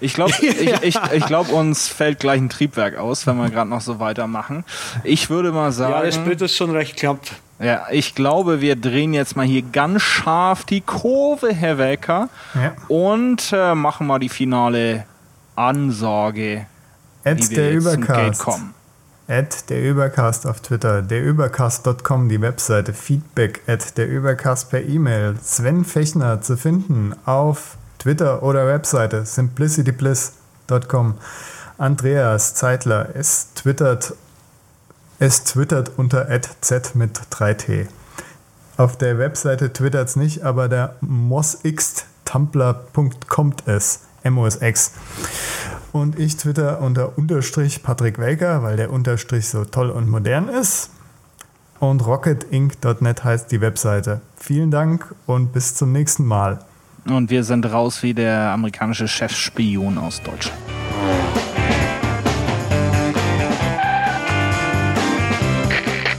D: Ich glaube, ich, ich, ich glaub, uns fällt gleich ein Triebwerk aus, wenn wir gerade noch so weitermachen. Ich würde mal sagen,
E: Ja, der Split ist schon recht knapp.
D: ja, ich glaube, wir drehen jetzt mal hier ganz scharf die Kurve, Herr Welker,
C: Ja.
D: und äh, machen mal die finale Ansage, wir
C: der
D: jetzt zum Gate
C: Übercast. At der Übercast auf Twitter, derübercast.com die Webseite, Feedback at der Übercast per E-Mail, Sven Fechner zu finden auf Twitter oder Webseite simplicitybliss.com. Andreas Zeitler, es twittert, es twittert unter z mit 3t. Auf der Webseite twittert es nicht, aber der mosx tumblr.com es, M-O-S-X. Und ich twitter unter Unterstrich Patrick Welker, weil der Unterstrich so toll und modern ist. Und rocketinc.net heißt die Webseite. Vielen Dank und bis zum nächsten Mal.
D: Und wir sind raus wie der amerikanische Chefspion aus Deutschland.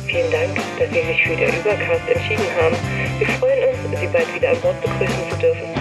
B: Vielen Dank, dass Sie sich für den Übercast entschieden haben. Wir freuen uns, Sie bald wieder an Bord begrüßen zu dürfen.